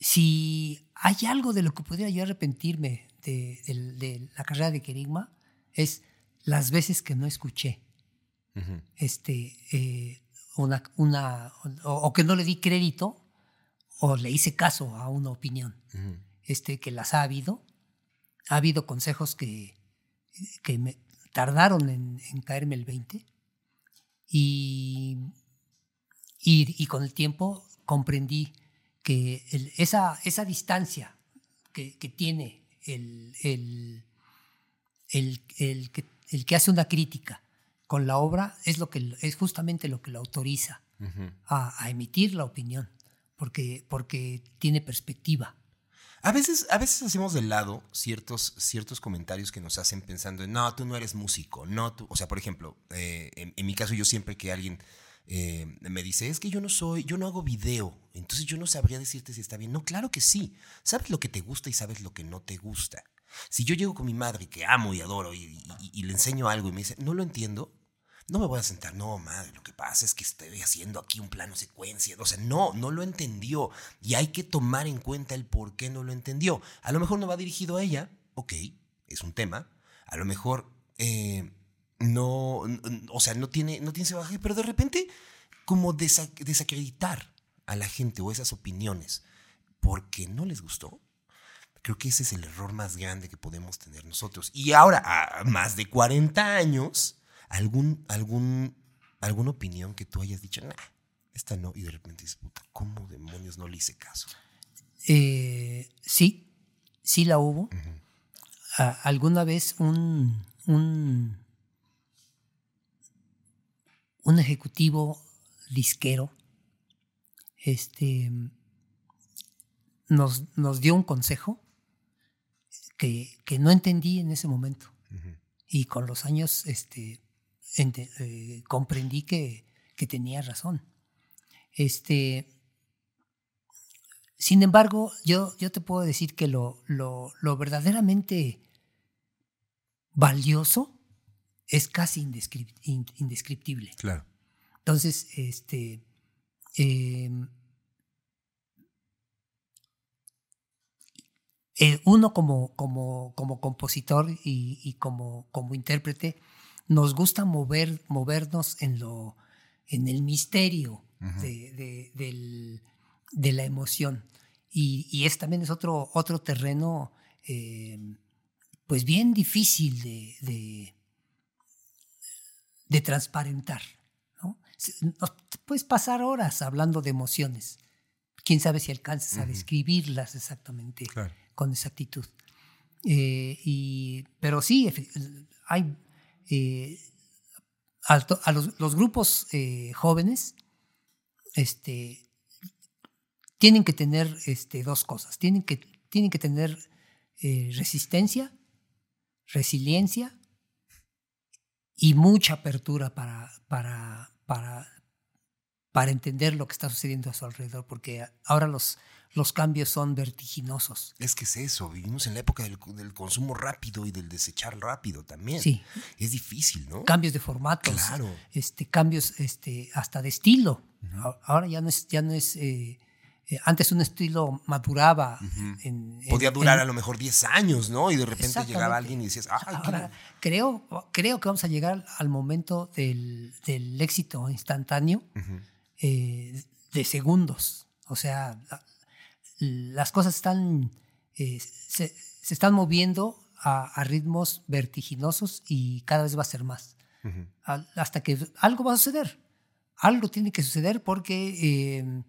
si hay algo de lo que podría yo arrepentirme de, la carrera de Querigma, es las veces que no escuché este, eh, una, una, o, o que no le di crédito o le hice caso a una opinión, este, que las ha habido. Ha habido consejos que, que me tardaron en, en caerme el 20 y, y, y con el tiempo comprendí que el- esa, esa distancia que, que tiene el, el, el, el que, el que hace una crítica con la obra es, lo que, es justamente lo que lo autoriza a, a emitir la opinión, porque, porque tiene perspectiva. A veces, a veces hacemos de lado ciertos, ciertos comentarios que nos hacen pensando en, no, tú no eres músico, no, tú, o sea, por ejemplo, eh, en, mi caso yo siempre que alguien eh, me dice, es que yo no soy, yo no hago video, entonces yo no sabría decirte si está bien. No, claro que sí, sabes lo que te gusta y sabes lo que no te gusta. Si yo llego con mi madre que amo y adoro y- y le enseño algo y me dice, no lo entiendo, no me voy a sentar, no, madre, lo que pasa es que estoy haciendo aquí un plano secuencia. O sea, no, no lo entendió. Y hay que tomar en cuenta el por qué no lo entendió. A lo mejor no va dirigido a ella, ok, es un tema. A lo mejor eh, no, o sea, no tiene, no tiene ese bagaje, pero de repente, como desa- desacreditar a la gente o esas opiniones porque no les gustó. Creo que ese es el error más grande que podemos tener nosotros. Y ahora, a más de 40 años, algún, algún, alguna opinión que tú hayas dicho, nah, esta no, y de repente dices, puta, ¿cómo demonios no le hice caso? Eh, sí, sí la hubo. Ah, alguna vez un, un, un ejecutivo disquero este, nos, nos dio un consejo que, que no entendí en ese momento. Y con los años este, ente- eh, comprendí que, que tenía razón. Este, sin embargo, yo, yo te puedo decir que lo, lo, lo verdaderamente valioso es casi indescrip- in- indescriptible. Claro. Entonces, este, eh, eh, uno como, como, como compositor y, y como, como intérprete, nos gusta mover, movernos en, lo, en el misterio de, de- del- de la emoción. Y, y es también es otro, otro terreno eh, pues bien difícil de, de, de transparentar. ¿no? Nos- puedes pasar horas hablando de emociones. Quién sabe si alcanzas a describirlas exactamente Claro. con exactitud. Eh, y, pero sí, hay eh, a, los grupos eh, jóvenes este, tienen que tener este, dos cosas. Tienen que, tienen que tener eh, resistencia, resiliencia y mucha apertura para, para, para, para entender lo que está sucediendo a su alrededor, porque ahora los, los cambios son vertiginosos. Es que es eso, vivimos en la época del, del consumo rápido y del desechar rápido también. Sí, Es difícil, ¿no? cambios de formatos, Claro. este, cambios este, hasta de estilo. Ahora ya no es, ya no es eh, eh, antes un estilo maduraba. En- en- Podía durar en- a lo mejor 10 años, ¿no? Y de repente llegaba alguien y decías, ah, Ahora, creo, creo que vamos a llegar al momento del, del éxito instantáneo eh, de segundos. O sea, las cosas están, eh, se, se están moviendo a, a ritmos vertiginosos y cada vez va a ser más. Hasta que algo va a suceder. Algo tiene que suceder porque, eh,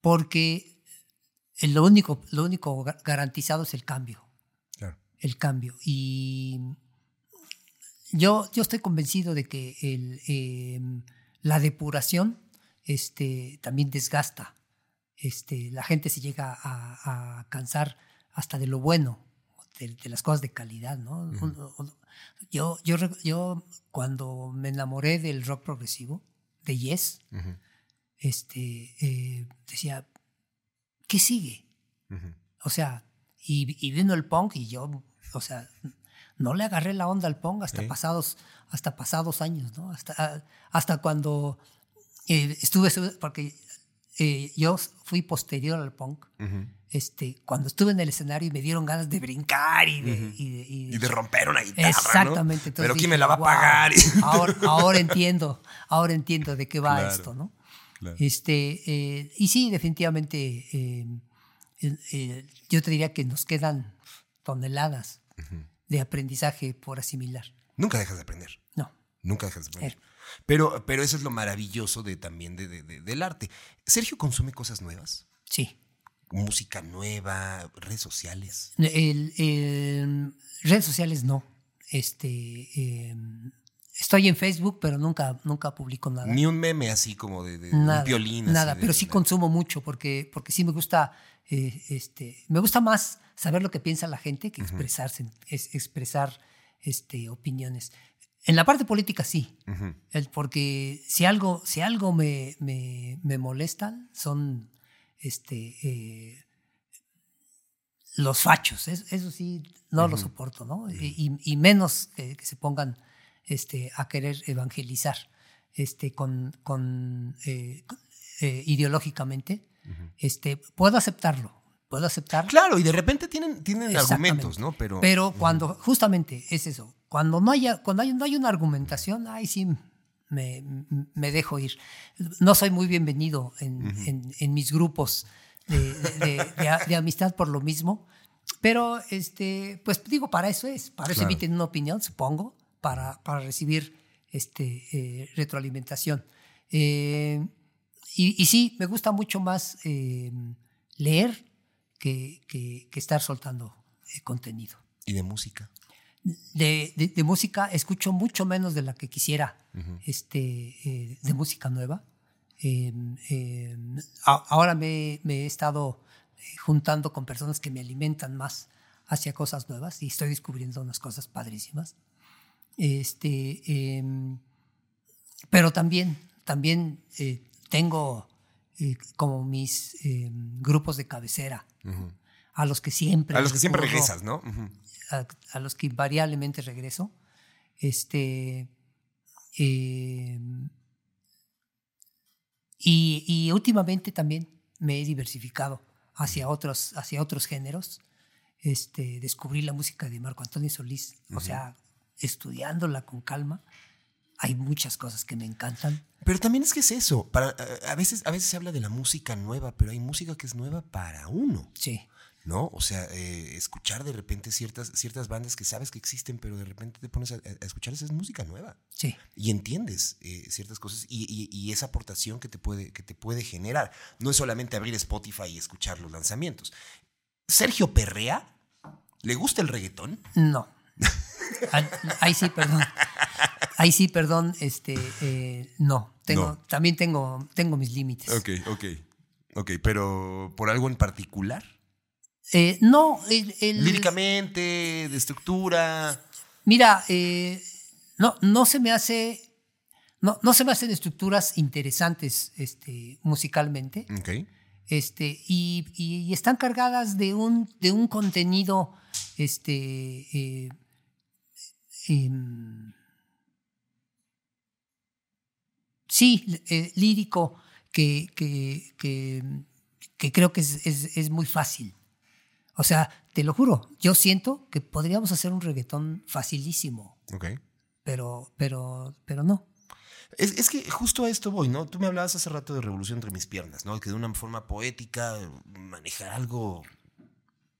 porque lo único, lo único ga- garantizado es el cambio. Claro. El cambio. Y yo, yo estoy convencido de que el, eh, la depuración este, también desgasta. Este, la gente se llega a, a cansar hasta de lo bueno, de, de las cosas de calidad. ¿no? Yo, yo, yo cuando me enamoré del rock progresivo, de Yes, este, eh, decía, ¿qué sigue? O sea, y, y vino el punk y yo, o sea, no le agarré la onda al punk hasta pasados, hasta pasados años, ¿no? Hasta, hasta cuando eh, estuve, porque eh, yo fui posterior al punk. Este, cuando estuve en el escenario y me dieron ganas de brincar y de, y de- y de- Y de romper una guitarra. Exactamente. Pero ¿quién dije, me la va a "Wow, pagar? [laughs] Ahora, ahora entiendo, ahora entiendo de qué va Claro. esto, ¿no? Claro. Este, eh, y sí, definitivamente, eh, yo te diría que nos quedan toneladas de aprendizaje por asimilar. Nunca dejas de aprender. No, Nunca dejas de aprender. Er. Pero, pero eso es lo maravilloso de, también de- de- de- del arte. ¿Sergio consume cosas nuevas? sí. Música nueva, redes sociales. El, el- redes sociales no. Este, eh, estoy en Facebook, pero nunca, nunca publico nada. Ni un meme así como de, de nada, un violín. Nada, de- pero sí consumo mucho porque, porque sí me gusta, eh, este, me gusta más saber lo que piensa la gente que expresarse, es, expresar este, opiniones. En la parte política sí, el- porque si algo, si algo me, me, me molestan son este, eh, los fachos, es- eso sí no lo soporto, ¿no? Y, y menos que, que se pongan este, a querer evangelizar este, con, con, eh, con- eh, ideológicamente. este, puedo aceptarlo, puedo aceptarlo. Claro, y de repente tienen, tienen argumentos, ¿no? Pero, Pero cuando, justamente es eso, cuando no haya, cuando hay, no hay una argumentación, ahí sí me, me dejo ir. No soy muy bienvenido en, en- en mis grupos de, de- de de amistad por lo mismo, pero este, pues digo, para eso es, para eso Claro. emiten una opinión, supongo, para, para recibir este, eh, retroalimentación. Eh, y, y sí, me gusta mucho más eh, leer que, que- que estar soltando eh, contenido. ¿Y de música? De, de- de música escucho mucho menos de la que quisiera este, eh, de música nueva. Eh, eh, a- ahora me, me he estado eh, juntando con personas que me alimentan más hacia cosas nuevas y estoy descubriendo unas cosas padrísimas. Este, em, pero también, también eh, tengo eh, como mis em, grupos de cabecera a los que siempre A los que siempre regresas, ¿no? A, a los que invariablemente regreso. Este, eh, y, y últimamente también me he diversificado hacia otros, hacia otros géneros. Este, descubrí la música de Marco Antonio Solís, o sea, estudiándola con calma. Hay muchas cosas que me encantan. Pero también es que es eso. Para, a, a veces, a veces se habla de la música nueva, pero hay música que es nueva para uno, Sí, ¿no? O sea, eh, escuchar de repente ciertas, ciertas bandas que sabes que existen, pero de repente te pones a, a escuchar esa es música nueva. sí. Y entiendes eh, ciertas cosas y, y- y esa aportación que te, puede, que te puede generar. No es solamente abrir Spotify y escuchar los lanzamientos. Sergio Perrea, ¿le gusta el reggaetón? No. Ahí sí, perdón. Ahí sí, perdón. Este, eh, no. Tengo, No. También tengo, tengo mis límites. Ok, ok. Ok, pero ¿por algo en particular? Eh, no, el, el- Líricamente, de estructura. Mira, eh, no, no se me hace. No, no se me hacen estructuras interesantes este, musicalmente. Ok. Este, y, y- y están cargadas de un, de un contenido este, eh, em, sí, eh, lírico, que, que, que- que creo que es, es- es muy fácil. O sea, te lo juro, yo siento que podríamos hacer un reggaetón facilísimo, Ok. pero, pero, pero no. Es, es que justo a esto voy, ¿no? Tú me hablabas hace rato de revolución entre mis piernas, ¿no? Que de una forma poética, manejar algo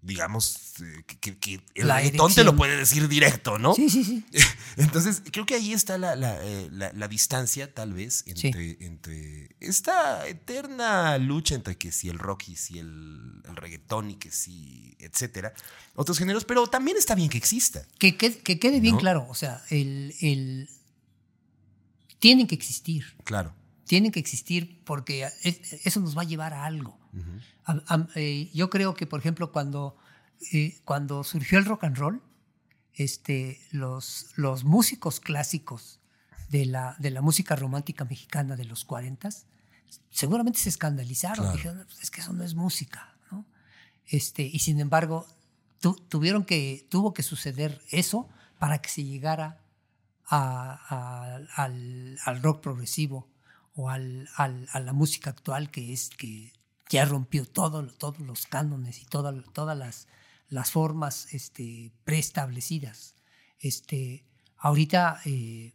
digamos, eh, que, que el La reggaetón te lo puede decir directo, ¿no? Sí, sí, sí. [laughs] Entonces, creo que ahí está la, la, eh, la- distancia, tal vez, entre, entre esta eterna lucha entre que si el rock y si el, el reggaetón y que si, etcétera, otros géneros, pero también está bien que exista. Que, que- que quede bien claro, o sea, el, el- tienen que existir, Claro. tienen que existir porque es- eso nos va a llevar a algo. A- a- eh, yo creo que, por ejemplo, cuando, eh, cuando surgió el rock and roll, este, los, los músicos clásicos de la, de la música romántica mexicana de los 40 seguramente se escandalizaron. Claro. Dijeron, "Pues es que eso no es música. ¿no? Este, y sin embargo, tu- tuvieron que, tuvo que suceder eso para que se llegara a- a- al, al rock progresivo o al- al- a la música actual que es que ya rompió todo, todos los cánones y toda- todas las, las formas este, preestablecidas. Este, ahorita eh,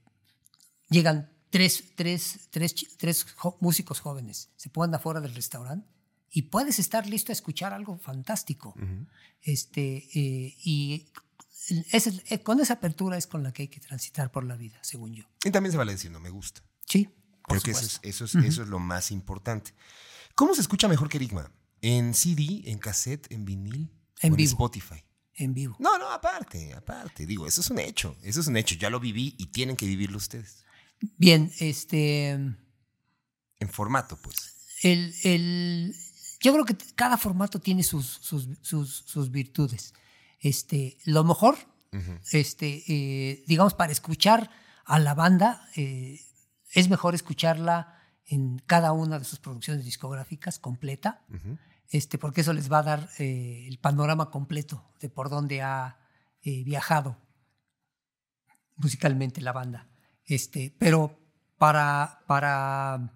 llegan tres, tres, tres, músicos jóvenes, se ponen afuera del restaurante y puedes estar listo a escuchar algo fantástico. este, eh, y eh, con esa apertura es con la que hay que transitar por la vida, según yo. Y también se vale decir, no me gusta. Sí, por Creo que eso es, supuesto. eso, es, eso es lo más importante. ¿Cómo se escucha mejor que Enigma? ¿En CD, en cassette, en vinil? En o vivo. Spotify? En vivo. No, no, aparte, aparte. Digo, eso es un hecho. Eso es un hecho. Ya lo viví y tienen que vivirlo ustedes. Bien, este, En formato, pues. el, el- yo creo que cada formato tiene sus, sus, sus, sus virtudes. Este, lo mejor, este, eh, digamos, para escuchar a la banda, eh, es mejor escucharla en cada una de sus producciones discográficas completa, este, porque eso les va a dar eh, el panorama completo de por dónde ha eh, viajado musicalmente la banda. Este, pero para, para,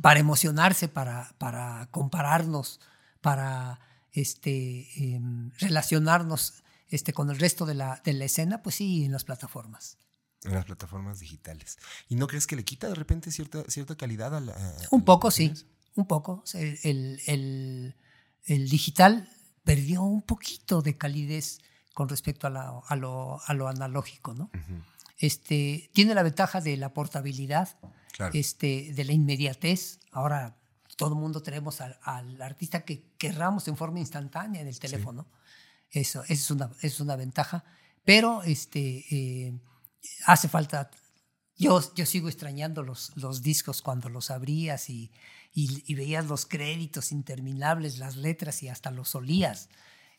para emocionarse, para, para compararnos, para este, em, relacionarnos este, con el resto de la, de la escena, pues sí, en las plataformas. En las plataformas digitales. ¿Y no crees que le quita de repente cierta, cierta calidad a la. a- Un a poco, sí, un poco. El, el- el digital perdió un poquito de calidez con respecto a, la- a lo, a lo analógico, ¿no? Este, tiene la ventaja de la portabilidad, Claro. este, de la inmediatez. Ahora todo el mundo tenemos al, al artista que querramos en forma instantánea en el teléfono. Eso, eso es, una, es una ventaja. Pero este, eh, hace falta. Yo, yo sigo extrañando los, los discos cuando los abrías y, y- y veías los créditos interminables, las letras y hasta los olías.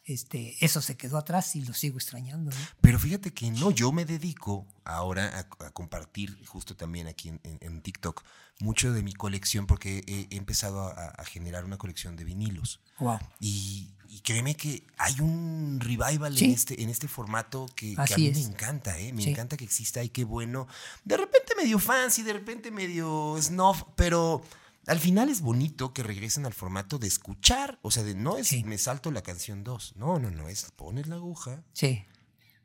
Este, eso se quedó atrás y lo sigo extrañando. ¿no? Pero fíjate que no, yo me dedico ahora a, a compartir, justo también aquí en, en- en TikTok, mucho de mi colección porque he, he empezado a, a generar una colección de vinilos. Wow. Y, y créeme que hay un revival Sí. en, este, en este formato que, que a mí es. me encanta, ¿eh? Me Sí. encanta que exista y qué bueno. De repente medio fancy, de repente medio snuff, pero al final es bonito que regresen al formato de escuchar. O sea, de no es Sí. me salto la canción 2. No, no, no, es poner la aguja Sí.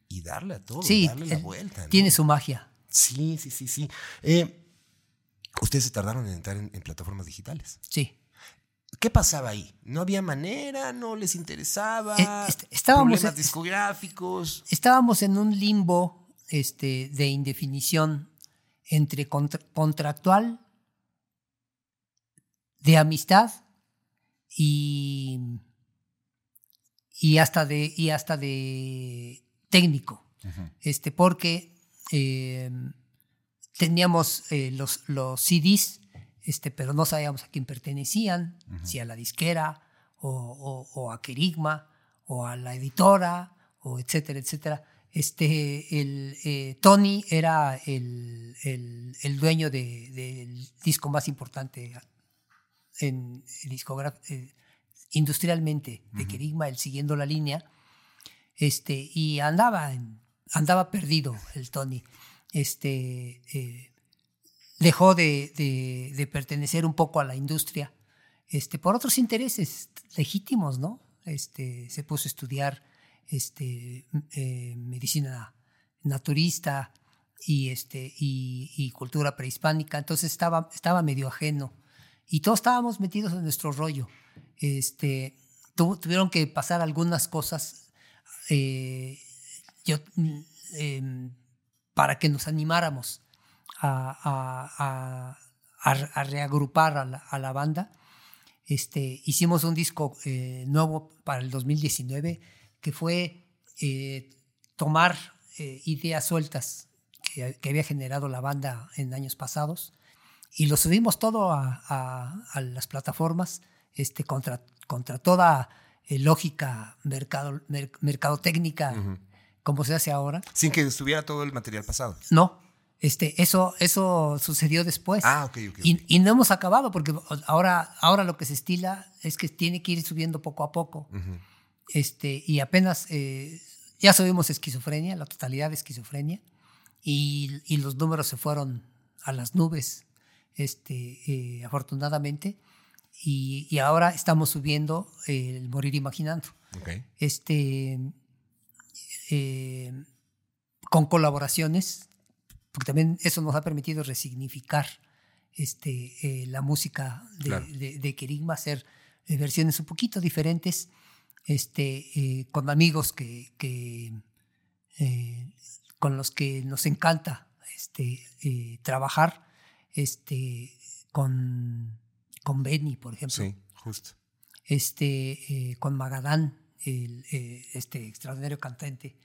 y darle a todo, Sí, darle la el- vuelta. ¿no? tiene su magia. Sí, sí, sí, sí. Eh, ustedes se tardaron en entrar en, en plataformas digitales. Sí. ¿Qué pasaba ahí? ¿No había manera? ¿No les interesaba? Eh, est- estábamos- ¿Problemas discográficos? Estábamos en un limbo este, de indefinición entre contra- contractual, de amistad y, y, hasta, de, y hasta de técnico. este, porque eh, teníamos eh, los, los CDs, este, pero no sabíamos a quién pertenecían, si a la disquera o, o- o a Kerigma o a la editora, o etcétera, etcétera. Este, el, eh, Tony era el, el- el dueño de- del disco más importante en eh, industrialmente de Kerigma, él siguiendo la línea este, y andaba, andaba perdido el Tony. Este, eh, dejó de, de- pertenecer un poco a la industria este, por otros intereses legítimos, ¿no? Este, se puso a estudiar este, eh, medicina naturista y, este, y, cultura prehispánica, entonces estaba, estaba medio ajeno y todos estábamos metidos en nuestro rollo. Este, tuvieron que pasar algunas cosas eh, yo, em, para que nos animáramos a, reagrupar a la, banda. Este, hicimos un disco eh, nuevo para el 2019 que fue eh, tomar ideas sueltas que, había generado la banda en años pasados y lo subimos todo a, las plataformas este, contra, contra toda eh, lógica mercado, mercadotécnica como se hace ahora. Sin que estuviera todo el material pasado. No, este, eso, eso sucedió después. Ah, ok, ok. Y, no hemos acabado porque ahora, ahora lo que se estila es que tiene que ir subiendo poco a poco. este, y apenas eh, ya subimos esquizofrenia, la totalidad de esquizofrenia, y, y los números se fueron a las nubes este, eh, afortunadamente. Y, ahora estamos subiendo el Morir Imaginando. Este, eh, con colaboraciones, porque también eso nos ha permitido resignificar este, eh, la música de, de, Kerigma, hacer versiones un poquito diferentes, este, con amigos que, que con los que nos encanta este, trabajar este, con, con Benny, por ejemplo. Sí, justo. Este, eh, con Magadán, el, eh, este extraordinario cantante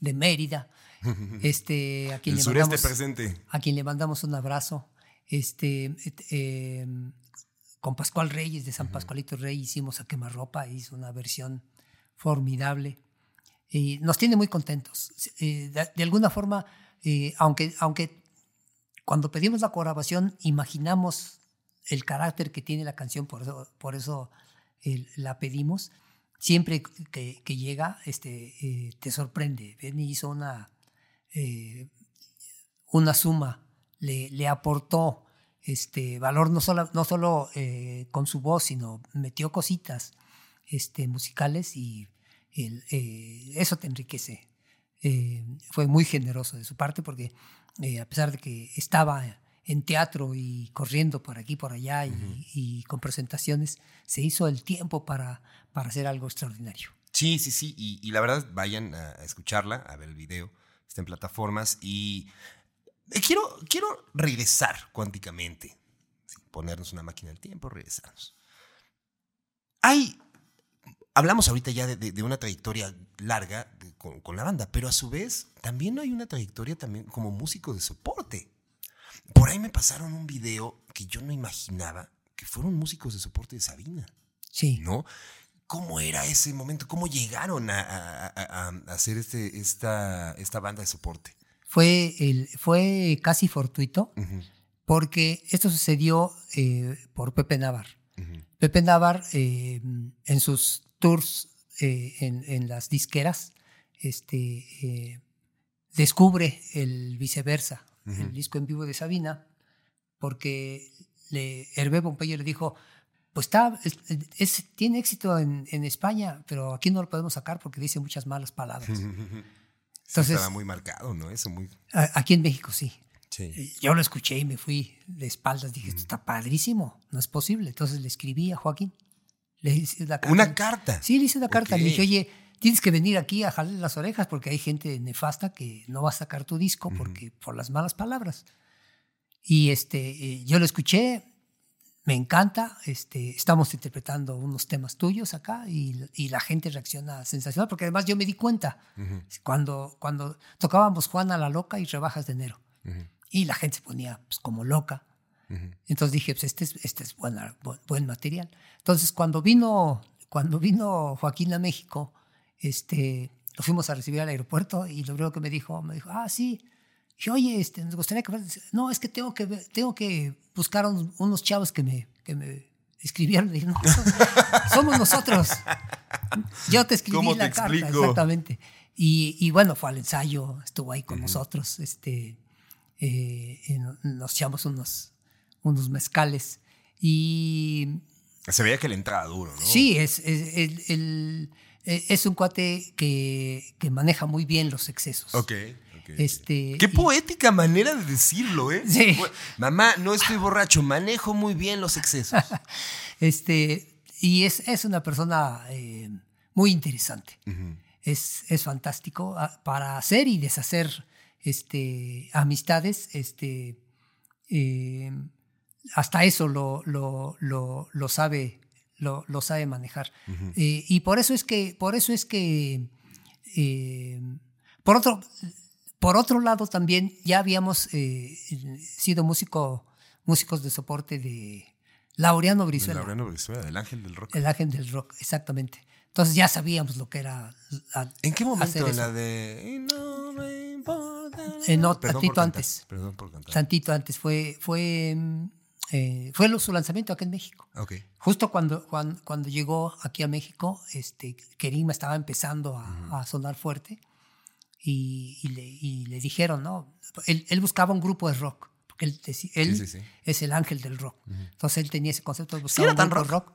de Mérida. [laughs] Este, a quien le sureste presente. A quien le mandamos un abrazo. Este, em, con Pascual Reyes de San Pascualito Rey hicimos a quemarropa, hizo una versión formidable. Y nos tiene muy contentos. Eh, de, alguna forma, aunque, aunque cuando pedimos la colaboración, imaginamos el carácter que tiene la canción, por eso, por eso la pedimos. Siempre que, llega, este, eh, te sorprende. Benny hizo una, eh, una suma, le, le, aportó este, valor no solo, no solo eh, con su voz, sino metió cositas este, musicales y eso te enriquece. fue muy generoso de su parte porque a pesar de que estaba en teatro y corriendo por aquí, por allá y, con presentaciones, se hizo el tiempo para, para hacer algo extraordinario. Sí, sí, sí. Y, la verdad, vayan a, escucharla, a ver el video. Está en plataformas. Y quiero, quiero regresar cuánticamente. ponernos una máquina del tiempo, regresarnos. Hay. Hablamos ahorita ya de, una trayectoria larga con, con, la banda, pero a su vez también hay una trayectoria también como músico de soporte. Por ahí me pasaron un video que yo no imaginaba que fueron músicos de soporte de Sabina. Sí. ¿No? ¿Cómo era ese momento? ¿Cómo llegaron a, hacer este, esta, esta banda de soporte? Fue, el, fue casi fortuito, porque esto sucedió eh, por Pepe Navar. Pepe Navar, eh, en sus tours eh, en, las disqueras, este, descubre el viceversa, el disco en vivo de Sabina, porque le, Hervé Pompeyo le dijo, pues está, es, tiene éxito en, en, España, pero aquí no lo podemos sacar porque dice muchas malas palabras. [laughs] Entonces, estaba muy marcado, ¿no? Eso muy... aquí en México sí. sí. Yo lo escuché y me fui de espaldas. Dije, esto está padrísimo, no es posible. Entonces le escribí a Joaquín. Le hice la carta. ¿Una carta? Sí, le hice una carta. Le dije, oye, tienes que venir aquí a jalarle las orejas porque hay gente nefasta que no va a sacar tu disco porque, por las malas palabras. Y este, eh, yo lo escuché, me encanta, este, estamos interpretando unos temas tuyos acá y, y, la gente reacciona sensacional porque además yo me di cuenta cuando, cuando tocábamos Juana la Loca y Rebajas de Enero y la gente se ponía pues, como loca. Entonces dije, pues este es, este es buena, buen material. Entonces cuando vino, cuando vino Joaquín a México, este, lo fuimos a recibir al aeropuerto y lo primero que me dijo, me dijo, ah, sí. Y oye, este, nos gustaría que... No, es que tengo que, tengo que buscar unos chavos que me, que me escribieron. Dije, no, [laughs] somos nosotros. Yo te escribí la carta, exactamente. Y, y, bueno, fue al ensayo, estuvo ahí con nosotros. Este, eh, nos echamos unos, unos mezcales. Y... Se veía que le entraba duro, ¿no? Sí, es, el eh, es un cuate que, que, maneja muy bien los excesos. Ok. Este, Qué poética manera de decirlo, ¿eh? Sí. Mamá, no estoy borracho, manejo muy bien los excesos. [laughs] este, y es, es una persona eh, muy interesante. Es, es fantástico ah, para hacer y deshacer este, amistades. Este, eh, hasta eso lo, lo, lo, lo sabe, lo, lo sabe manejar. Eh, y por eso es que, por eso es que, eh, por otro, por otro lado también ya habíamos eh, sido músico, músicos de soporte de Laureano De Brizuela, Laureano Brizuela, del ángel del rock. el ángel del rock, exactamente. Entonces ya sabíamos lo que era. a- ¿En qué momento? la de... No me importa. No, tantito antes. Perdón por cantar. Tantito antes fue, fue, eh, fue su lanzamiento aquí en México. Ok. Justo cuando, cuando, cuando llegó aquí a México, este, Kerima estaba empezando a, a sonar fuerte y, y le, y le dijeron, ¿no? Él, él buscaba un grupo de rock, porque él, él sí, sí. es el ángel del rock. Entonces él tenía ese concepto de buscar era un tan grupo de rock.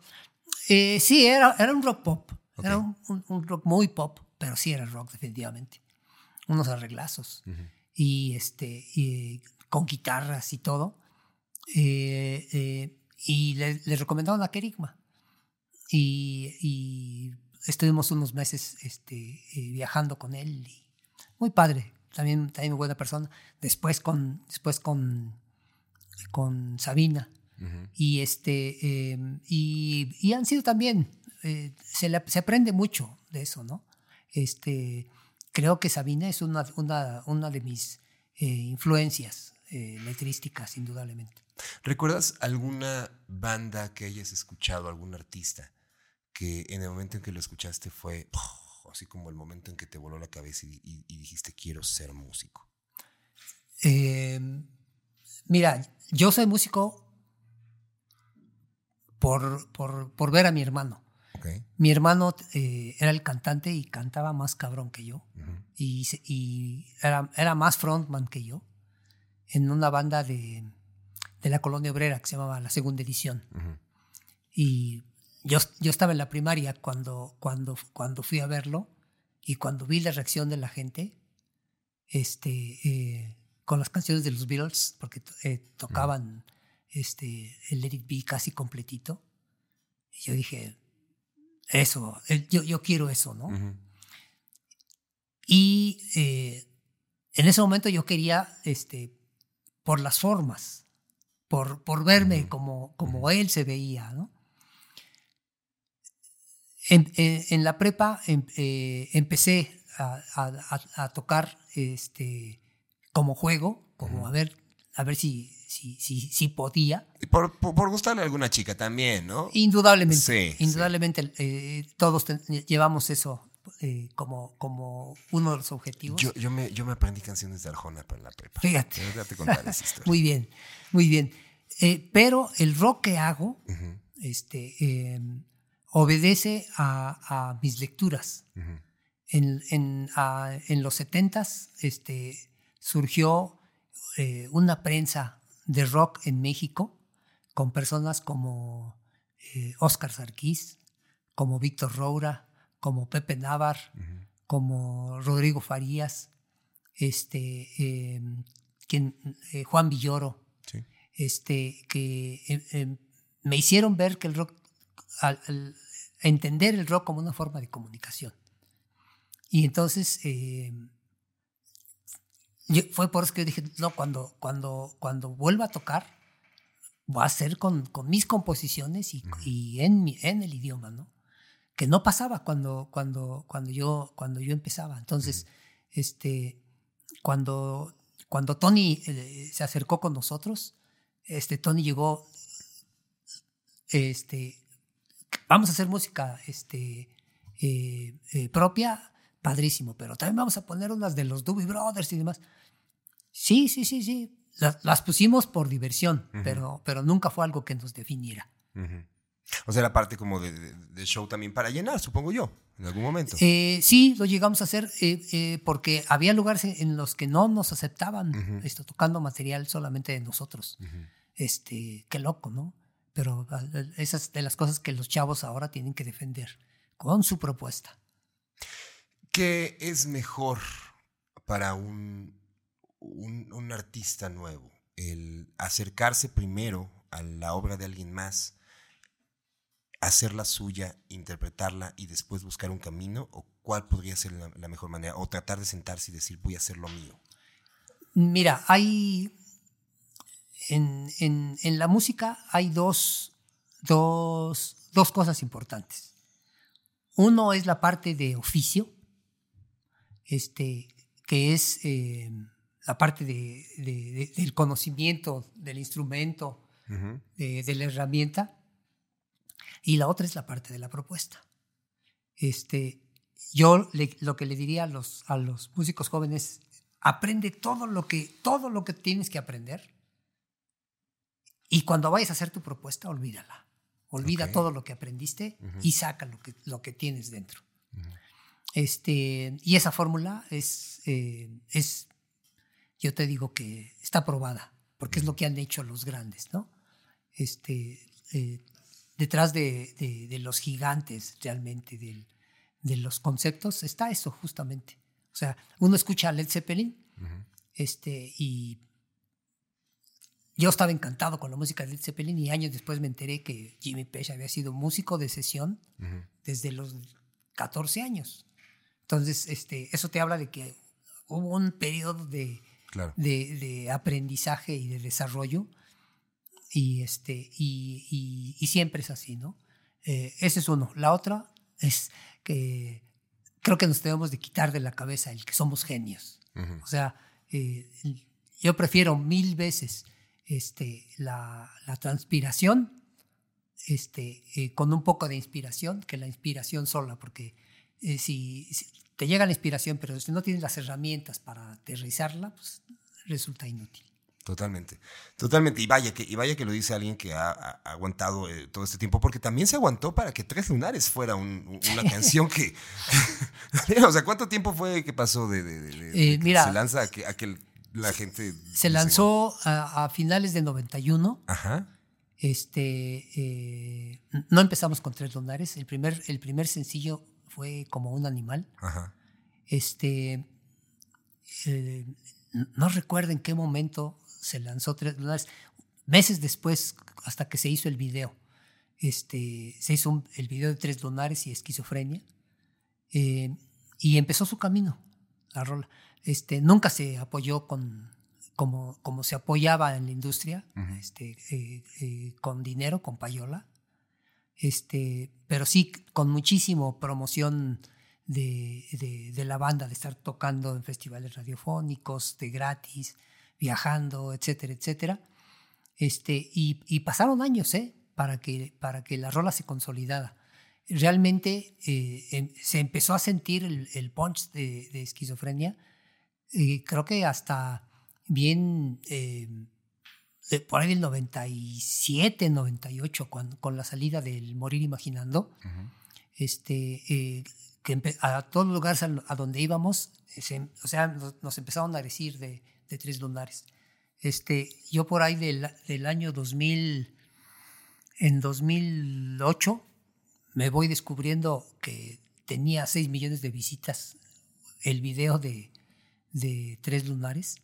Eh, sí, era, era un rock pop. Ok. Era un, un- un rock muy pop, pero sí era rock, definitivamente. Unos arreglazos. Y este, y, con guitarras y todo. Eh, eh, y le, le recomendaron a Kerigma. Y, y estuvimos unos meses este, eh, viajando con él. y muy padre. También, también muy buena persona. Después con, después con, con Sabina. Y, este, eh, y, y han sido también, eh, se, le- se aprende mucho de eso, ¿no? Este, creo que Sabina es una, una, una de mis eh, influencias eh, letrísticas, indudablemente. ¿Recuerdas alguna banda que hayas escuchado, algún artista, que en el momento en que lo escuchaste fue oh, así como el momento en que te voló la cabeza y, y- y dijiste quiero ser músico? Eh, mira, yo soy músico por, por, por ver a mi hermano. Mi hermano eh, era el cantante y cantaba más cabrón que yo. Y, y era, era más frontman que yo en una banda de, de la colonia obrera que se llamaba La Segunda Edición. Ujú. Y yo, yo estaba en la primaria cuando, cuando, cuando fui a verlo y cuando vi la reacción de la gente este, eh, con las canciones de los Beatles, porque eh, tocaban este, el Let It Be casi completito. Y yo dije, eso, yo, yo quiero eso, ¿no? Ujú. Y eh, en ese momento yo quería, este, por las formas, por, por verme como, como él se veía, ¿no? En, en- en la prepa em- eh, empecé a, a- a- a tocar este, como juego, como a ver, a ver si, si, si, si podía. Y por, por, por gustarle a alguna chica también, ¿no? Indudablemente, Sí, sí. indudablemente eh, todos llevamos eso eh, como, como uno de los objetivos. Yo, yo, me, yo me aprendí canciones de Arjona para la prepa. Fíjate. Ya te contaré esa [laughs] historia. Muy bien, muy bien. Eh, pero el rock que hago este, eh, obedece a, a mis lecturas. En, en, a- en los 70 este, surgió eh, una prensa de rock en México con personas como Oscar Sarkis, como Víctor Roura, como Pepe Navar, como Rodrigo Farías, este, eh, quien, eh, Juan Villoro, Sí. este, que eh, eh, me hicieron ver que el rock, al, al entender el rock como una forma de comunicación. Y entonces yo- fue por eso que yo dije, no, cuando, cuando, cuando vuelva a tocar, va a ser con, con mis composiciones y, y en, mi- en el idioma, ¿no? Que no pasaba cuando, cuando, cuando, yo, cuando yo empezaba. Entonces, este, cuando, cuando Tony eh, se acercó con nosotros, este, Tony llegó, este, vamos a hacer música este, eh, eh, propia, padrísimo, pero también vamos a poner unas de los Doobie Brothers y demás. Sí, sí, sí, sí. Las, las pusimos por diversión, pero, pero nunca fue algo que nos definiera. Ujú. O sea, era parte como de, de- de show también para llenar, supongo yo, en algún momento. Eh, sí, lo llegamos a hacer eh, eh, porque había lugares en- los que no nos aceptaban esto, tocando material solamente de nosotros. Este, qué loco, ¿no? Pero esas de las cosas que los chavos ahora tienen que defender con su propuesta. ¿Qué es mejor para un, un, un artista nuevo? El acercarse primero a la obra de alguien más hacerla suya, interpretarla y después buscar un camino? ¿O cuál podría ser la, la mejor manera? ¿O tratar de sentarse y decir, voy a hacer lo mío? Mira, hay. En, en- en la música hay dos, dos, dos cosas importantes. Uno es la parte de oficio, este, que es eh, la parte de- de- de- del conocimiento del instrumento, de la herramienta, y la otra es la parte de la propuesta. Este, yo le- lo que le diría a los, a los músicos jóvenes, aprende todo lo, que, todo lo que tienes que aprender y cuando vayas a hacer tu propuesta, olvídala. Olvida todo lo que aprendiste y saca lo que, lo que tienes dentro. Este, y esa fórmula es, eh, es, yo te digo que está probada, porque es lo que han hecho los grandes, ¿no? Este, eh, detrás de, de- de los gigantes realmente, del- de los conceptos, está eso justamente. O sea, uno escucha a Led Zeppelin Ujú. este, y yo estaba encantado con la música de Led Zeppelin y años después me enteré que Jimmy Page había sido músico de sesión Ujú. desde los 14 años. Entonces, este, eso te habla de que hubo un periodo de, Claro. de, de aprendizaje y de desarrollo y, este, y, y- y siempre es así, ¿no? Eh, ese es uno. La otra es que creo que nos debemos de quitar de la cabeza el que somos genios. O sea, eh, yo prefiero mil veces este, la, la transpiración este, eh, con un poco de inspiración que la inspiración sola, porque eh, si, si te llega la inspiración, pero si no tienes las herramientas para aterrizarla, pues resulta inútil. Totalmente, totalmente. Y vaya que, y vaya que lo dice alguien que ha, aguantado eh, todo este tiempo, porque también se aguantó para que Tres Lunares fuera un- un- una canción que... [laughs] o sea, ¿cuánto tiempo fue que pasó de, de- de- de Eh, que mira, se lanza a que, a que la gente... Se lanzó a, a finales de 91. Ajá. Este, eh, no empezamos con Tres Lunares. El primer, el primer sencillo fue como un animal. Ajá. Este, no recuerdo en qué momento se lanzó Tres Lunares. Meses después, hasta que se hizo el video. Este, se hizo un- el video de Tres Lunares y Esquizofrenia. eh, y empezó su camino, la rola. Este, nunca se apoyó con, como, como se apoyaba en la industria, este, eh, eh, con dinero, con payola. Este, pero sí con muchísimo promoción de, de- de la banda, de estar tocando en festivales radiofónicos, de gratis, viajando, etcétera, etcétera. Este, y, y pasaron años ¿eh? para, que, para que la rola se consolidara. Realmente eh, em- se empezó a sentir el, el punch de, de esquizofrenia, eh, creo que hasta bien eh, por ahí del 97, 98, cuando, con la salida del Morir Imaginando, este, eh, que a todos los lugares a, a donde íbamos, se- o sea, nos, nos empezaron a decir de, de tres lunares. Este, yo por ahí del, del año 2000, en 2008, me voy descubriendo que tenía 6 millones de visitas el video de, de Tres Lunares.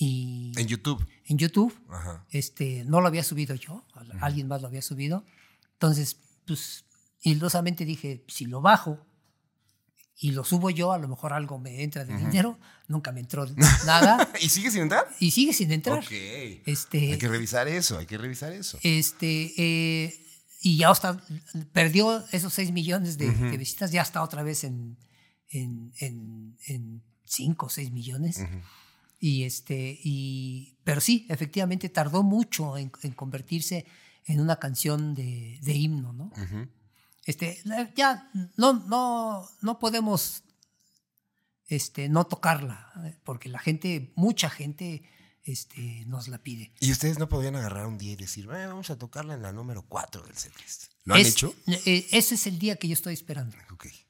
Y En YouTube. en YouTube Ajá. este, no lo había subido yo, al- alguien más lo había subido. Entonces, pues, ilosamente dije, si lo bajo y lo subo yo, a lo mejor algo me entra de dinero. Nunca me entró nada [laughs] ¿Y sigue sin entrar? y sigue sin entrar. Ok. Este, Hay que revisar eso, hay que revisar eso. este, eh, y ya está, perdió esos 6 millones de, visitas, ya está otra vez en, en, en, 5 o 6 millones. Y este, y, pero sí, efectivamente tardó mucho en, en convertirse en una canción de, de himno, ¿no? Este, ya no, no, no podemos este, no tocarla, eh, porque la gente, mucha gente este, nos la pide. Y ustedes no podrían agarrar un día y decir, "Eh, vamos a tocarla en la número 4 del setlist. ¿Lo han Es- hecho? eh, ese es el día que yo estoy esperando,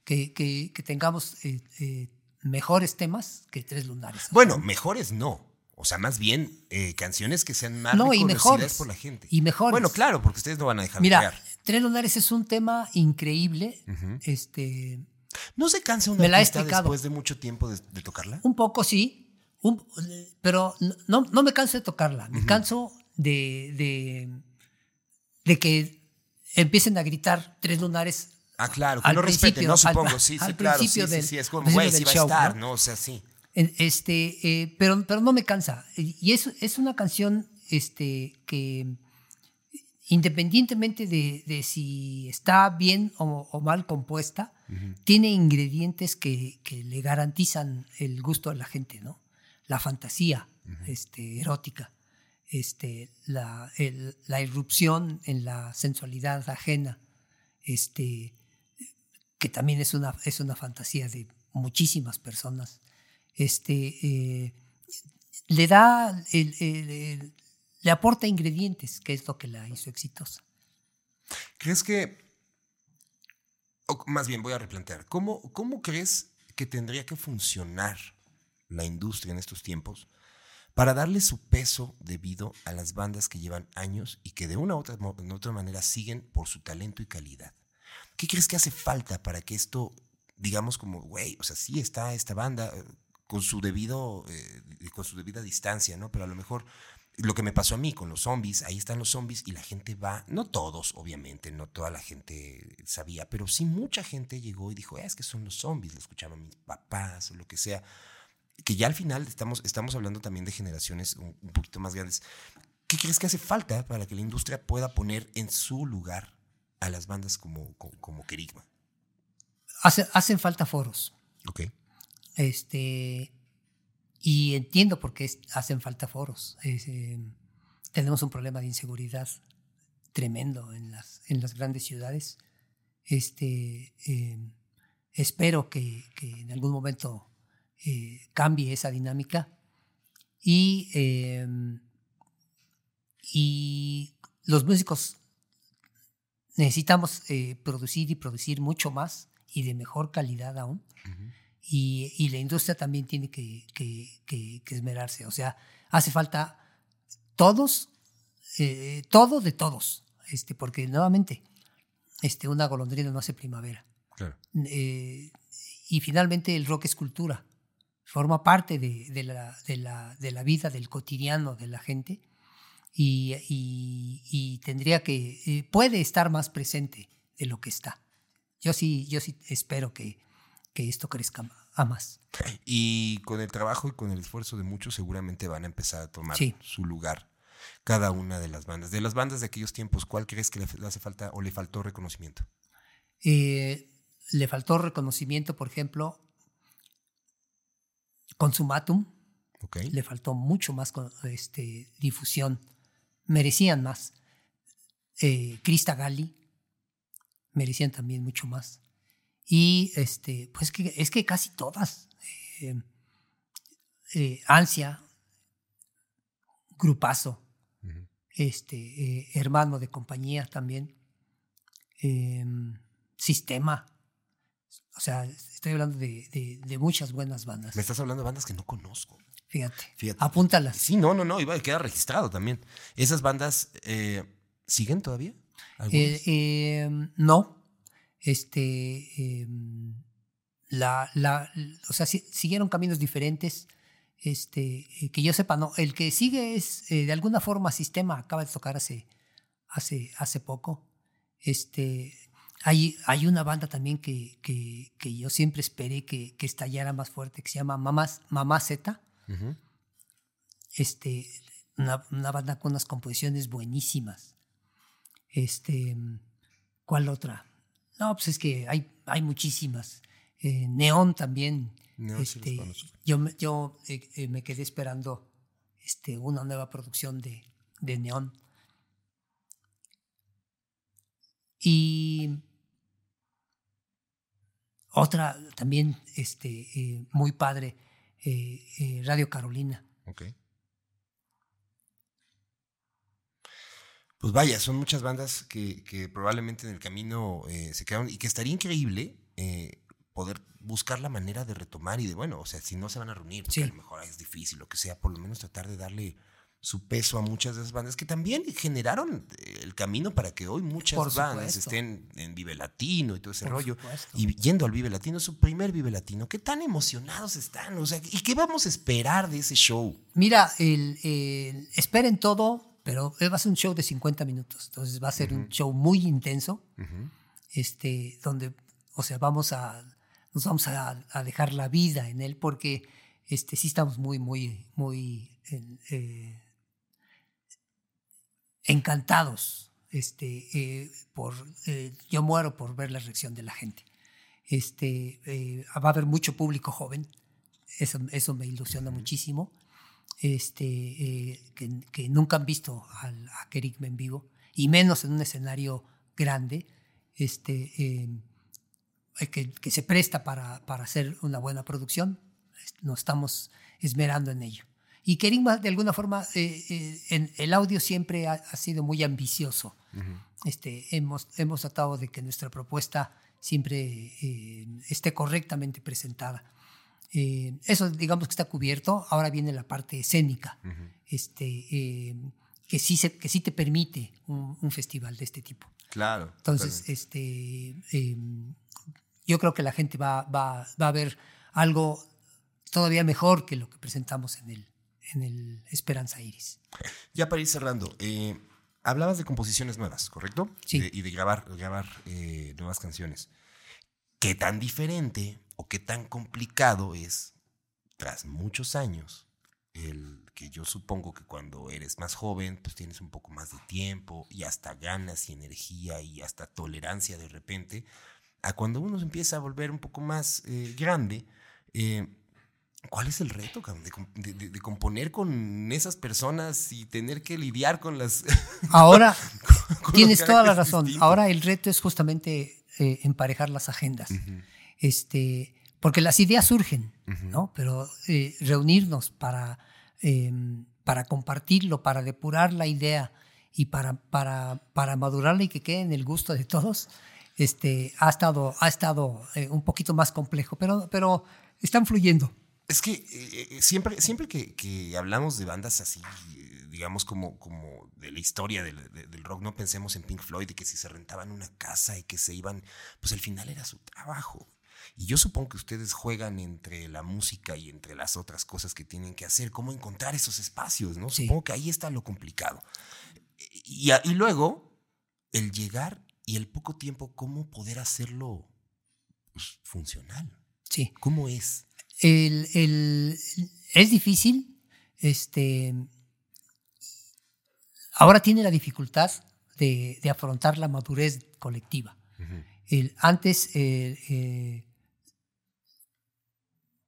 que, que- que tengamos eh, eh, mejores temas que Tres Lunares. Bueno, mejores no. O sea, más bien eh, canciones que sean más No, y reconocidas mejores. por la gente. Y mejores. Bueno, claro, porque ustedes no van a dejar de Mira, crear. Tres Lunares es un tema increíble. Este, ¿No se cansa una Me la artista después de mucho tiempo de, de tocarla? Un poco sí, un- pero no, no me canso de tocarla, me canso de, de, de que empiecen a gritar tres lunares. Ah, claro, que al no respeten, principio, ¿no? al- Supongo, [laughs] sí, sí, al claro. Sí, principio sí, del- sí, es como, güey, sí del va a estar, ¿no? ¿no? O sea, sí. Este, eh, pero, pero no me cansa. Y es, es una canción este, que independientemente de, de si está bien o, o mal compuesta, tiene ingredientes que, que le garantizan el gusto a la gente, ¿no? La fantasía este, erótica, este, la, el- la irrupción en la sensualidad ajena, este, que también es una, es una fantasía de muchísimas personas. Este, eh, le da, el- el- el- le aporta ingredientes, que es lo que la hizo exitosa. ¿Crees que, más bien voy a replantear, ¿cómo, ¿cómo crees que tendría que funcionar la industria en estos tiempos para darle su peso debido a las bandas que llevan años y que de una u otra manera siguen por su talento y calidad? ¿Qué crees que hace falta para que esto, digamos como, güey, o sea, sí está esta banda eh, con su debido, eh, con su debida distancia, ¿no? Pero a lo mejor lo que me pasó a mí con los zombies, ahí están los zombies y la gente va, no todos, obviamente, no toda la gente sabía, pero sí mucha gente llegó y dijo, "Ah, es que son los zombies, lo escuchaban mis papás o lo que sea, que ya al final estamos, estamos hablando también de generaciones un, un poquito más grandes. ¿Qué crees que hace falta para que la industria pueda poner en su lugar a las bandas como, como, como Kerigma? Hace- hacen falta foros. Ok. Este, y entiendo por qué hacen falta foros. Eh, tenemos un problema de inseguridad tremendo en las, en las grandes ciudades. Este, eh, espero que, que en algún momento eh, cambie esa dinámica. Y, y los músicos necesitamos producir y producir mucho más y de mejor calidad aún. Y, y la industria también tiene que, que- que- que esmerarse. O sea, hace falta todos, eh, todo de todos. Este, porque nuevamente, este, una golondrina no hace primavera. Claro. Eh, y finalmente el rock es cultura. Forma parte de, de la, de la- de la vida, del cotidiano de la gente. Y, y- y tendría que, eh, puede estar más presente de lo que está. Yo sí, yo sí espero que, que esto crezca a más. Y con el trabajo y con el esfuerzo de muchos seguramente van a empezar a tomar Sí. su lugar cada una de las bandas. De las bandas de aquellos tiempos, ¿cuál crees que le hace falta o le faltó reconocimiento? Eh, le faltó reconocimiento, por ejemplo, Consumatum, le faltó mucho más con- este, difusión, merecían más. Eh, Crista Gali, merecían también mucho más. Y este, pues que, es que casi todas, eh, eh, Ansia, Grupazo, este, eh, hermano de compañía también, Sistema. O sea, estoy hablando de, de- de muchas buenas bandas. Me estás hablando de bandas que no conozco. Fíjate, Fíjate. apúntalas. Sí, no, no, no, iba a quedar registrado también. ¿Esas bandas eh, siguen todavía? No. Este. eh, la, la, o sea, si- siguieron caminos diferentes. Este, eh, que yo sepa, no. El que sigue es, eh, de alguna forma, Sistema. Acaba de tocar hace, hace, hace poco. Este, hay, hay una banda también que, que, que yo siempre esperé que, que estallara más fuerte, que se llama Mamás, Mamá Z. Este, una, una banda con unas composiciones buenísimas. Este, ¿cuál otra? No, pues es que hay, hay muchísimas. Eh, Neón también. Este, yo me- yo eh, eh, me quedé esperando este, una nueva producción de, de Neón. Y otra también este, eh, muy padre, Radio Carolina. Ok. Pues vaya, son muchas bandas que, que probablemente en el camino eh, se quedaron y que estaría increíble eh, poder buscar la manera de retomar y de, bueno, o sea, si no se van a reunir, Sí. a lo mejor es difícil, lo que sea, por lo menos tratar de darle su peso a muchas de esas bandas que también generaron el camino para que hoy muchas Por bandas supuesto. estén en Vive Latino y todo ese Por rollo. supuesto. Y yendo al Vive Latino, su primer Vive Latino, ¿qué tan emocionados están? O sea, ¿y qué vamos a esperar de ese show? Mira, el, el- esperen todo, pero va a ser un show de 50 minutos, entonces va a ser un show muy intenso, este, donde, o sea, vamos a, nos vamos a, a, dejar la vida en él porque este, sí estamos muy, muy, muy eh, encantados. Este, eh, por, eh, yo muero por ver la reacción de la gente. Este, va a haber mucho público joven, eso, eso me ilusiona muchísimo. Este, que, nunca han visto al, a Kerigme en vivo, y menos en un escenario grande, este, que, que, se presta para, para hacer una buena producción. Nos estamos esmerando en ello. Y Kerigma, de alguna forma, eh, eh, en el audio siempre ha, sido muy ambicioso. este, hemos, hemos tratado de que nuestra propuesta siempre eh, esté correctamente presentada. Eso, digamos que está cubierto. Ahora viene la parte escénica, este, que, sí se, que sí te permite un, festival de este tipo. Claro. Entonces, este, yo creo que la gente va, va, va a ver algo todavía mejor que lo que presentamos en el, en el Esperanza Iris. Ya para ir cerrando, eh, hablabas de composiciones nuevas, ¿correcto? Sí. y de grabar, grabar eh, nuevas canciones. ¿Qué tan diferente o qué tan complicado es, tras muchos años, el que yo supongo que cuando eres más joven, pues tienes un poco más de tiempo y hasta ganas y energía y hasta tolerancia de repente, a cuando uno empieza a volver un poco más eh, grande, ¿Cuál es el reto, de, componer con esas personas y tener que lidiar con las... Ahora, [laughs] tienes toda la razón. Ahora el reto es justamente eh, emparejar las agendas. este, porque las ideas surgen, ¿no? Pero eh, reunirnos para, em, para compartirlo, para depurar la idea y para, para, para madurarla y que quede en el gusto de todos, este, ha estado, ha estado eh, un poquito más complejo, pero, pero están fluyendo. Es que eh, eh, siempre, siempre que, hablamos de bandas así, digamos como, como de la historia del, rock, no pensemos en Pink Floyd y que si se rentaban una casa y que se iban, pues al final era su trabajo. Y yo supongo que ustedes juegan entre la música y entre las otras cosas que tienen que hacer, cómo encontrar esos espacios, ¿no? Supongo que ahí está lo complicado. Y, y luego, el llegar y el poco tiempo, cómo poder hacerlo pues, funcional. Sí. ¿Cómo es? El, el, es difícil. Este, ahora tiene la dificultad de, de afrontar la madurez colectiva. el, antes, eh, eh,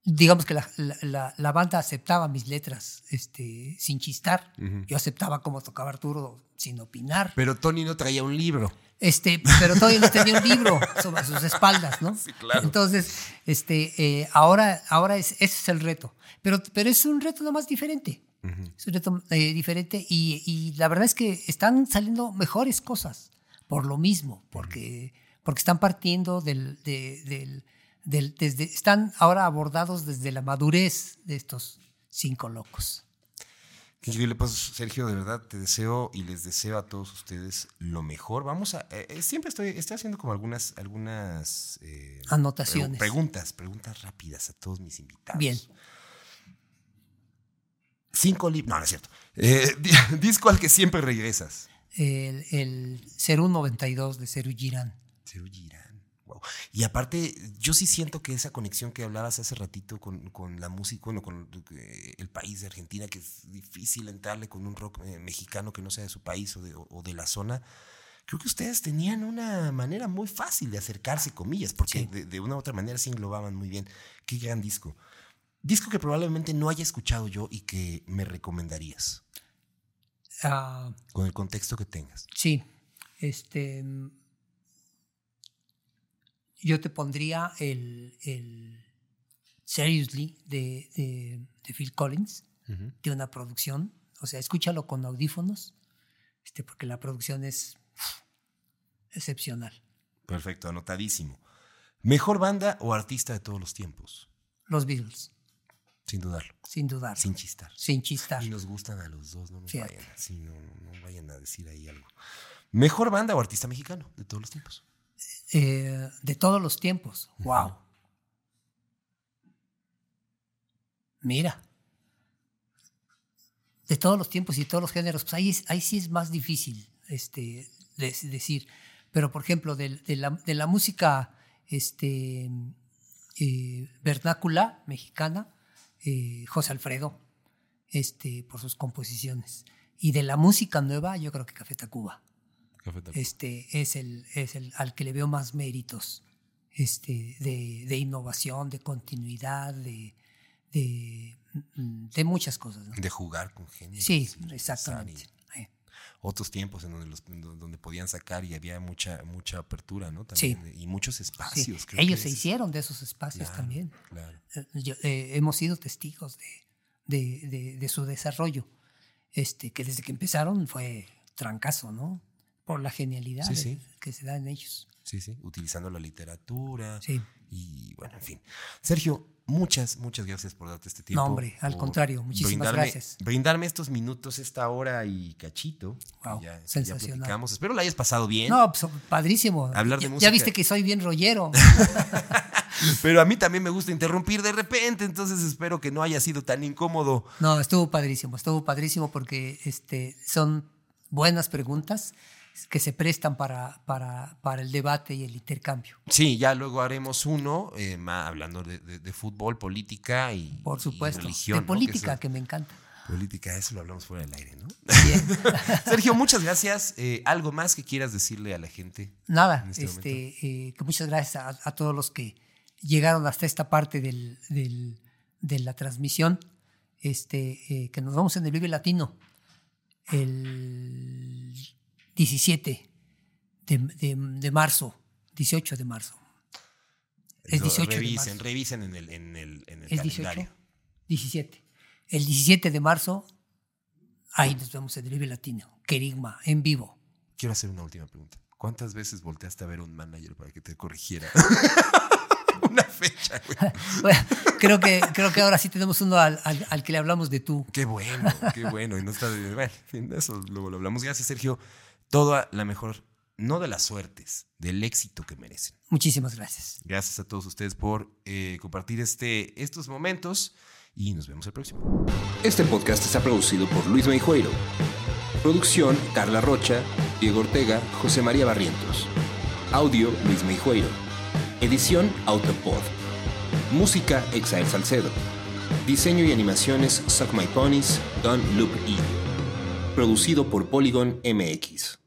digamos que la, la, la, banda aceptaba mis letras este, sin chistar. Yo aceptaba cómo tocaba Arturo sin opinar. Pero Tony no traía un libro. Este, pero todavía no tenía un libro sobre sus espaldas, ¿no? Sí, claro. Entonces, este, eh, ahora, ahora es, ese es el reto. Pero, pero es un reto nomás diferente. Es un reto eh, diferente y, y, la verdad es que están saliendo mejores cosas por lo mismo, porque, porque están partiendo del, del, del, desde, están ahora abordados desde la madurez de estos cinco locos. Increíble, pues Sergio, de verdad te deseo y les deseo a todos ustedes lo mejor. Vamos a, eh, eh, siempre estoy, estoy haciendo como algunas, algunas eh, anotaciones, preguntas, preguntas rápidas a todos mis invitados. Bien. Cinco libros, no, no es cierto. [laughs] disco al que siempre regresas. El, el 0192 de Ceru Girán. Ceru Girán. Y aparte, yo sí siento que esa conexión que hablabas hace ratito con, con la música, bueno, con el país de Argentina, que es difícil entrarle con un rock eh, mexicano que no sea de su país o de, o de, la zona, creo que ustedes tenían una manera muy fácil de acercarse, comillas, porque de, una u otra manera se englobaban muy bien. Qué gran disco. Disco que probablemente no haya escuchado yo y que me recomendarías. Ah. con el contexto que tengas. Sí. Este, yo te pondría el, el Seriously de, de, Phil Collins, de una producción. O sea, escúchalo con audífonos, este, porque la producción es excepcional. Perfecto, anotadísimo. ¿Mejor banda o artista de todos los tiempos? Los Beatles. Sin dudarlo. Sin dudar. Sin chistar. Sin chistar. Y nos gustan a los dos, no nos vayan, no, no vayan a decir ahí algo. ¿Mejor banda o artista mexicano de todos los tiempos? Eh, de todos los tiempos. ¡Wow! Mira. de todos los tiempos y de todos los géneros, pues ahí, ahí sí es más difícil este, decir. Pero, por ejemplo, de, de, la, de la, música este, eh, vernácula mexicana, eh, José Alfredo, este, por sus composiciones. Y de la música nueva, yo creo que Café Tacuba. Este, es, el, es el al que le veo más méritos este, de, de innovación, de continuidad, de, de, de muchas cosas. ¿no? De jugar con genios. Sí, exactamente. Otros tiempos en donde, los, donde podían sacar y había mucha, mucha apertura, ¿no? También, sí. Y muchos espacios. Sí. Ellos se hicieron de esos espacios también. Claro. Eh, eh, hemos sido testigos de, de, de, de, su desarrollo, este, que desde que empezaron fue trancazo, ¿no? Por la genialidad que se da en ellos. Sí, sí, utilizando la literatura. Sí. Y bueno, en fin. Sergio, muchas, muchas gracias por darte este tiempo. No, hombre, al contrario, muchísimas gracias. Brindarme estos minutos, esta hora y cachito. Wow, ya, sensacional. Ya Espero la hayas pasado bien. No, pues, padrísimo. Hablar de ya, música. Ya viste que soy bien rollero. [laughs] Pero a mí también me gusta interrumpir de repente, entonces espero que no haya sido tan incómodo. No, estuvo padrísimo, estuvo padrísimo porque este, son buenas preguntas que se prestan para, para, para, el debate y el intercambio. Sí, ya luego haremos uno, eh, más hablando de, de, de, fútbol, política y, Por supuesto, y religión. De política, ¿no? que, que, me encanta. Política, eso lo hablamos fuera del aire, ¿no? Bien. [laughs] Sergio, muchas gracias. Eh, ¿Algo más que quieras decirle a la gente? Nada, este, este eh, que muchas gracias a, a, todos los que llegaron hasta esta parte del, del, de la transmisión. Este, que nos vamos en el Vive Latino. El 17 de, de, de, marzo, 18 de marzo. Es 18 revisen, de marzo. revisen en el, en el, en el ¿Es calendario. 18? 17. El 17 de marzo, ahí nos vemos en el Vive Latino, Querigma, en vivo. Quiero hacer una última pregunta. ¿Cuántas veces volteaste a ver a un manager para que te corrigiera? [laughs] una fecha, güey. [laughs] bueno, creo, que, creo que ahora sí tenemos uno al, al, al, que le hablamos de tú. Qué bueno, qué bueno. Y no está de, bueno, eso luego lo hablamos. Gracias, Sergio toda la mejor, no de las suertes, del éxito que merecen. Muchísimas gracias. Gracias a todos ustedes por eh, compartir este, estos momentos y nos vemos el próximo. Este podcast está producido por Luis Meijueiro. Producción Carla Rocha, Diego Ortega, José María Barrientos. Audio Luis Meijueiro. Edición Autopod. Música Exael Salcedo. Diseño y animaciones Suck My Ponies, Don Loop E producido por Polygon MX.